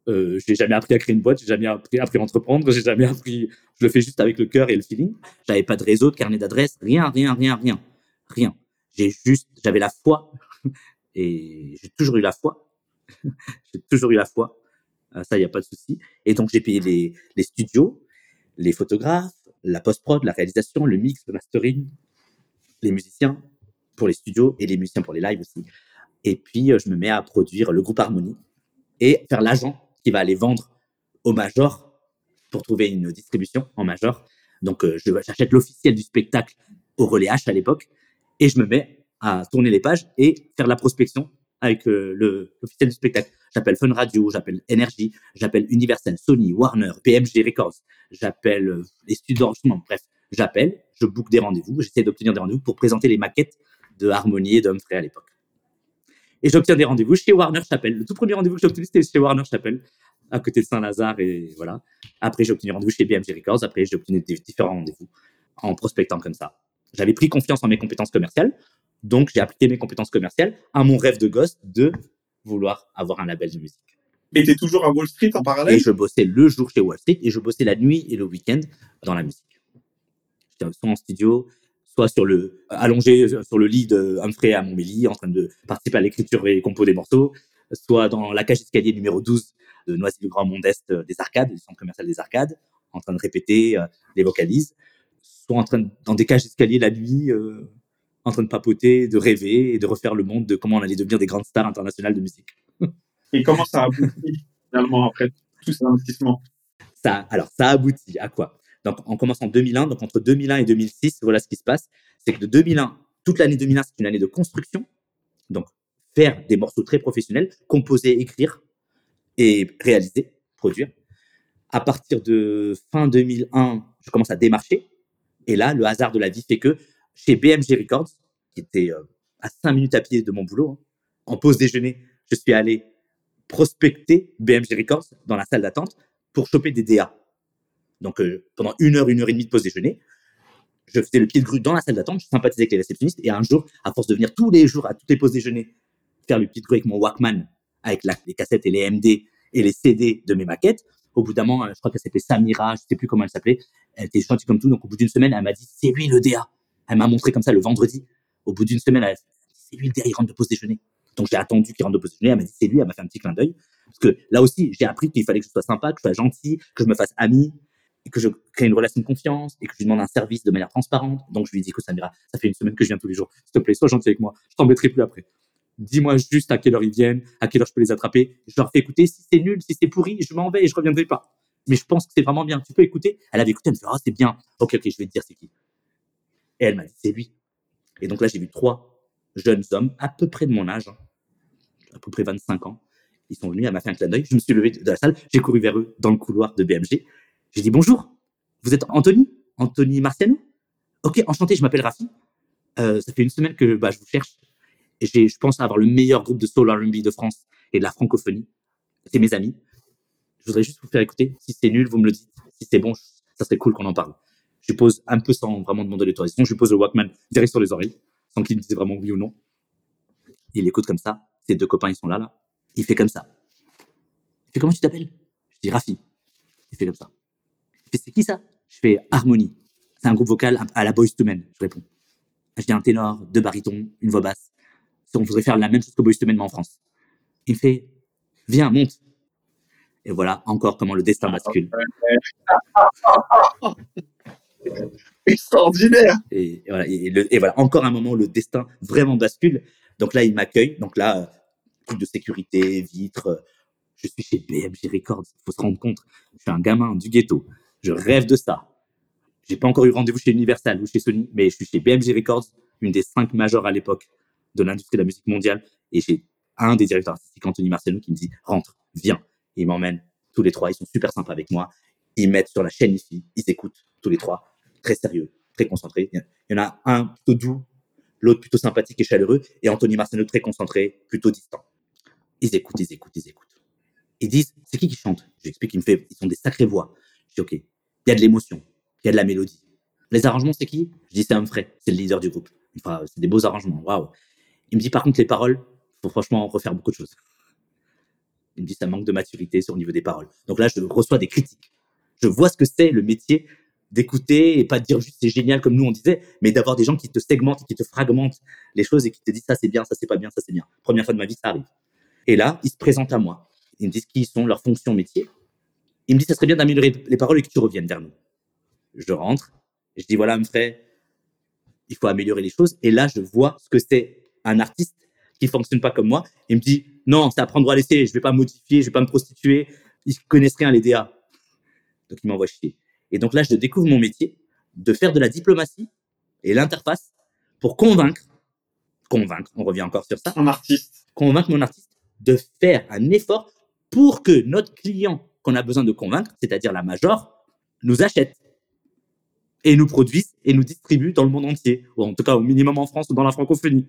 euh, j'ai jamais appris à créer une boîte, j'ai jamais appris, appris, à entreprendre, j'ai jamais appris. Je le fais juste avec le cœur et le feeling. J'avais pas de réseau, de carnet d'adresse, rien, rien, rien, rien, rien. J'ai juste, j'avais la foi et j'ai toujours eu la foi. j'ai toujours eu la foi. Ça, il n'y a pas de souci. Et donc, j'ai payé les, les studios, les photographes, la post-prod, la réalisation, le mix, le mastering, les musiciens pour les studios et les musiciens pour les lives aussi. Et puis, euh, je me mets à produire le groupe Harmonie et faire l'agent qui va aller vendre au major pour trouver une distribution en major. Donc, euh, j'achète l'officiel du spectacle au relais H à l'époque et je me mets à tourner les pages et faire la prospection avec euh, le l'officiel du spectacle. J'appelle Fun Radio, j'appelle Energy, j'appelle Universal, Sony, Warner, PMG Records, j'appelle euh, les studios d'enregistrement. Bref, j'appelle, je book des rendez-vous, j'essaie d'obtenir des rendez-vous pour présenter les maquettes de Harmonie et d'Humphrey à l'époque. Et j'obtiens des rendez-vous chez Warner Chapel. Le tout premier rendez-vous que j'ai obtenu, c'était chez Warner Chapel, à côté de Saint-Lazare, et voilà. Après, j'ai obtenu rendez-vous chez BMG Records. Après, j'ai obtenu différents rendez-vous en prospectant comme ça. J'avais pris confiance en mes compétences commerciales. Donc, j'ai appliqué mes compétences commerciales à mon rêve de gosse de vouloir avoir un label de musique. Et tu es toujours à Wall Street en parallèle? Et je bossais le jour chez Wall Street et je bossais la nuit et le week-end dans la musique. J'étais soit en studio, soit sur le, allongé sur le lit de Humphrey à Montmélie, en train de participer à l'écriture et compo des morceaux, soit dans la cage d'escalier numéro 12 de Noisy-le-Grand Monde-Est des Arcades, du centre commercial des Arcades, en train de répéter euh, les vocalises, en train dans des cages d'escalier la nuit, euh, en train de papoter, de rêver et de refaire le monde de comment on allait devenir des grandes stars internationales de musique. Et comment ça a abouti finalement après tout cet investissement? Ça, Alors, ça a abouti à quoi? Donc, on commence en 2001. Donc, entre 2001 et 2006, voilà ce qui se passe. C'est que de 2001, toute l'année 2001, c'est une année de construction. Donc, faire des morceaux très professionnels, composer, écrire et réaliser, produire. À partir de fin 2001, je commence à démarcher. Et là, le hasard de la vie fait que chez BMG Records, qui était euh, à 5 minutes à pied de mon boulot. Hein. En pause déjeuner, je suis allé prospecter BMG Records dans la salle d'attente pour choper des DA. Donc euh, pendant une heure, une heure et demie de pause déjeuner, je faisais le pied de grue dans la salle d'attente, je sympathisais avec les réceptionnistes, et un jour, à force de venir tous les jours à toutes les pauses déjeuner, faire le pied de grue avec mon Walkman, avec les cassettes et les MD et les CD de mes maquettes, au bout d'un moment, je crois qu'elle s'appelait Samira, je sais plus comment elle s'appelait, elle était gentille comme tout, donc au bout d'une semaine, elle m'a dit, c'est lui le DA. Elle m'a montré comme ça le vendredi. Au bout d'une semaine, elle c'est lui le il rentre de pause déjeuner. Donc j'ai attendu qu'il rentre de pause déjeuner. Elle m'a dit c'est lui. Elle m'a fait un petit clin d'œil parce que là aussi j'ai appris qu'il fallait que je sois sympa, que je sois gentil, que je me fasse ami. et que je crée une relation de confiance et que je lui demande un service de manière transparente. Donc, je lui dis, écoute, Samira, ça fait une semaine que je viens tous les jours. S'il te plaît, sois gentil avec moi. Je t'embêterai plus après. Dis-moi juste à quelle heure ils viennent, à quelle heure je peux les attraper. Je leur fais écouter. Si c'est nul, si c'est pourri, je m'en vais et je reviendrai pas. Mais je pense que c'est vraiment bien. Tu peux écouter. Elle avait écouté, elle me fait, ah, c'est bien. Ok, ok, je vais te dire c'est qui. Et elle m'a dit, c'est lui. Et donc là, j'ai vu trois jeunes hommes, à peu près de mon âge, hein, à peu près 25 ans. Ils sont venus, elle m'a fait un clin d'œil. Je me suis levé de la salle, j'ai couru vers eux dans le couloir de BMG. J'ai dit bonjour, vous êtes Anthony? Anthony Marciano? Ok, enchanté, je m'appelle Rafi. Euh, ça fait une semaine que bah, je vous cherche. J'ai, je pense avoir le meilleur groupe de soul R&B de France et de la francophonie. C'est mes amis. Je voudrais juste vous faire écouter. Si c'est nul, vous me le dites. Si c'est bon, ça serait cool qu'on en parle. Je pose un peu sans vraiment demander l'autorisation. Je pose le Walkman direct sur les oreilles, sans qu'il me dise vraiment oui ou non. Il écoute comme ça. Ses deux copains, ils sont là, là. Il fait comme ça. Il fait comment tu t'appelles? Je dis Rafi. Il fait comme ça. Il fait c'est qui ça? Je fais Harmonie. C'est un groupe vocal à la Boys to Men. Je réponds. Je dis un ténor, deux barytons, une voix basse. On voudrait faire la même chose que Boys en France. Il fait Viens, monte. Et voilà encore comment le destin bascule. Extraordinaire. Et, voilà, et, voilà, encore un moment, le destin vraiment bascule. Donc là, il m'accueille. Donc là, truc de sécurité, vitres. Je suis chez BMG Records. Il faut se rendre compte. Je suis un gamin du ghetto. Je rêve de ça. J'ai pas encore eu rendez-vous chez Universal ou chez Sony, mais je suis chez BMG Records, une des cinq majors à l'époque de l'industrie de la musique mondiale. Et j'ai un des directeurs artistiques, Anthony Marcello, qui me dit rentre, viens. Et il m'emmène tous les trois. Ils sont super sympas avec moi. Ils mettent sur la chaîne ici. Ils écoutent tous les trois. Très sérieux, très concentrés. Il y en a un plutôt doux, l'autre plutôt sympathique et chaleureux, et Anthony Marcello très concentré, plutôt distant. Ils écoutent, ils écoutent, ils écoutent. Ils disent, c'est qui qui chante? J'explique, ils me fait, ils sont des sacrées voix. Je dis, ok, il y a de l'émotion, il y a de la mélodie. Les arrangements, c'est qui? Je dis, c'est Humphrey, c'est le leader du groupe. Enfin, c'est des beaux arrangements, waouh. Il me dit, par contre, les paroles, faut franchement refaire beaucoup de choses. Il me dit, ça manque de maturité sur le niveau des paroles. Donc là, je reçois des critiques. Je vois ce que c'est le métier d'écouter et pas de dire juste c'est génial comme nous on disait, mais d'avoir des gens qui te segmentent, qui te fragmentent les choses et qui te disent ça c'est bien, ça c'est pas bien, ça c'est bien. Première fois de ma vie, ça arrive. Et là, ils se présentent à moi. Ils me disent qui sont, leurs fonctions métier. Ils me disent ça serait bien d'améliorer les paroles et que tu reviennes vers nous. Je rentre, je dis voilà, frère, il faut améliorer les choses. Et là, je vois ce que c'est un artiste qui fonctionne pas comme moi. Il me dit non, c'est à prendre à laisser, je vais pas modifier, je vais pas me prostituer. Ils connaissent rien les DA. Donc il m'envoie chier. Et donc là, je découvre mon métier de faire de la diplomatie et l'interface pour convaincre, convaincre, on revient encore sur ça. Un artiste. Convaincre mon artiste de faire un effort pour que notre client qu'on a besoin de convaincre, c'est-à-dire la major, nous achète et nous produise et nous distribue dans le monde entier, ou en tout cas au minimum en France ou dans la francophonie.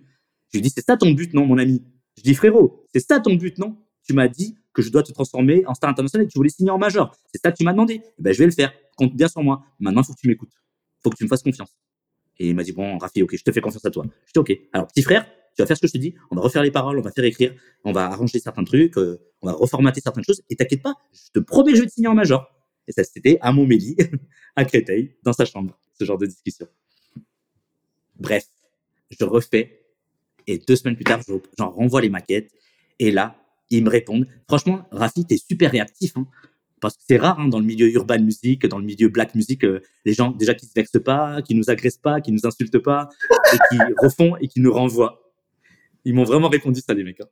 Je lui dis, c'est ça ton but, non, mon ami? Je dis, frérot, c'est ça ton but, non? Tu m'as dit que je dois te transformer en star international et que tu voulais signer en major. C'est ça que tu m'as demandé. Eh ben, je vais le faire. Compte bien sur moi. Maintenant, il faut que tu m'écoutes. Faut que tu me fasses confiance. Et il m'a dit, bon, Rafi, ok, je te fais confiance à toi. Je dis, ok. Alors, petit frère, tu vas faire ce que je te dis. On va refaire les paroles, on va faire écrire, on va arranger certains trucs, euh, on va reformater certaines choses. Et t'inquiète pas, je te promets, je vais te signer en major. Et ça, c'était à Montmélie, à Créteil, dans sa chambre, ce genre de discussion. Bref, je refais. Et deux semaines plus tard, j'en renvoie les maquettes. Et là, ils me répondent. Franchement, Rafi, t'es super réactif. Hein, parce que c'est rare hein, dans le milieu urban music, dans le milieu black music, euh, les gens déjà qui se vexent pas, qui nous agressent pas, qui nous insultent pas, et qui refont et qui nous renvoient. Ils m'ont vraiment répondu ça, les mecs. Hein.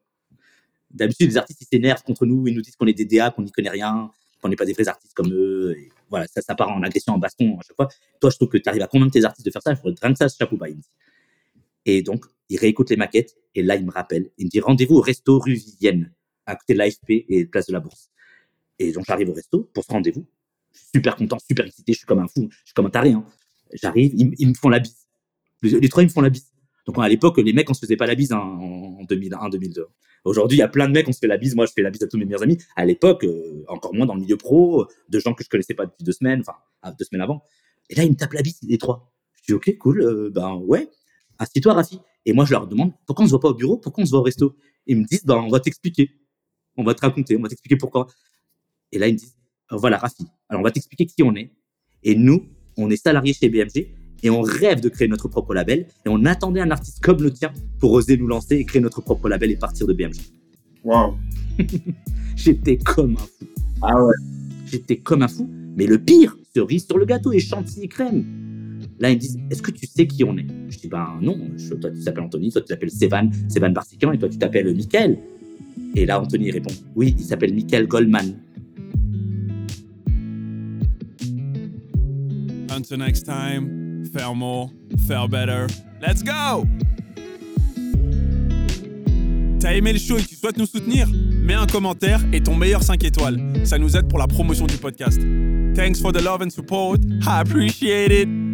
D'habitude, les artistes, ils s'énervent contre nous, ils nous disent qu'on est des DA, qu'on n'y connaît rien, qu'on n'est pas des vrais artistes comme eux. Et voilà, ça, part en agression, en baston à chaque fois. Toi, je trouve que tu arrives à convaincre tes artistes de faire ça, il faudrait que ça, chapeau Et donc, il réécoute les maquettes, et là, il me rappelle, il me dit rendez-vous au resto rue Vivienne, à côté de l'AFP et place de la Bourse. Et donc, j'arrive au resto pour ce rendez-vous. Super content, super excité, je suis comme un fou, je suis comme un taré. Hein. J'arrive, ils, me font la bise. Les, trois, ils me font la bise. Donc, à l'époque, les mecs, on se faisait pas la bise en 2001, 2002. Aujourd'hui, il y a plein de mecs, on se fait la bise. Moi, je fais la bise à tous mes meilleurs amis. À l'époque, euh, encore moins dans le milieu pro, de gens que je connaissais pas depuis deux semaines, enfin, ah, deux semaines avant. Et là, ils me tapent la bise, les trois. Je dis, OK, cool, euh, ben ouais. Assieds-toi, Rafi. Et moi, je leur demande, pourquoi on se voit pas au bureau? Pourquoi on se voit au resto? Ils me disent, ben, on va t'expliquer. On va te raconter, on va t'expliquer pourquoi. Et là, ils me disent, voilà, Rafi. Alors, on va t'expliquer qui on est. Et nous, on est salariés chez BMG et on rêve de créer notre propre label et on attendait un artiste comme le tien pour oser nous lancer et créer notre propre label et partir de BMG. Waouh J'étais comme un fou. Ah ouais. J'étais comme un fou Mais le pire, cerise sur le gâteau et chantilly crème. Là, ils me disent, est-ce que tu sais qui on est? Je dis, ben non, toi tu t'appelles Anthony, toi tu t'appelles Sévan, Sévan Barsican, et toi tu t'appelles Mickaël. Et là, Anthony répond, oui, il s'appelle Michael Goldman. Until next time, faire more, faire better. Let's go! T'as aimé le show et tu souhaites nous soutenir? Mets un commentaire et ton meilleur 5 étoiles. Ça nous aide pour la promotion du podcast. Thanks for the love and support. I appreciate it.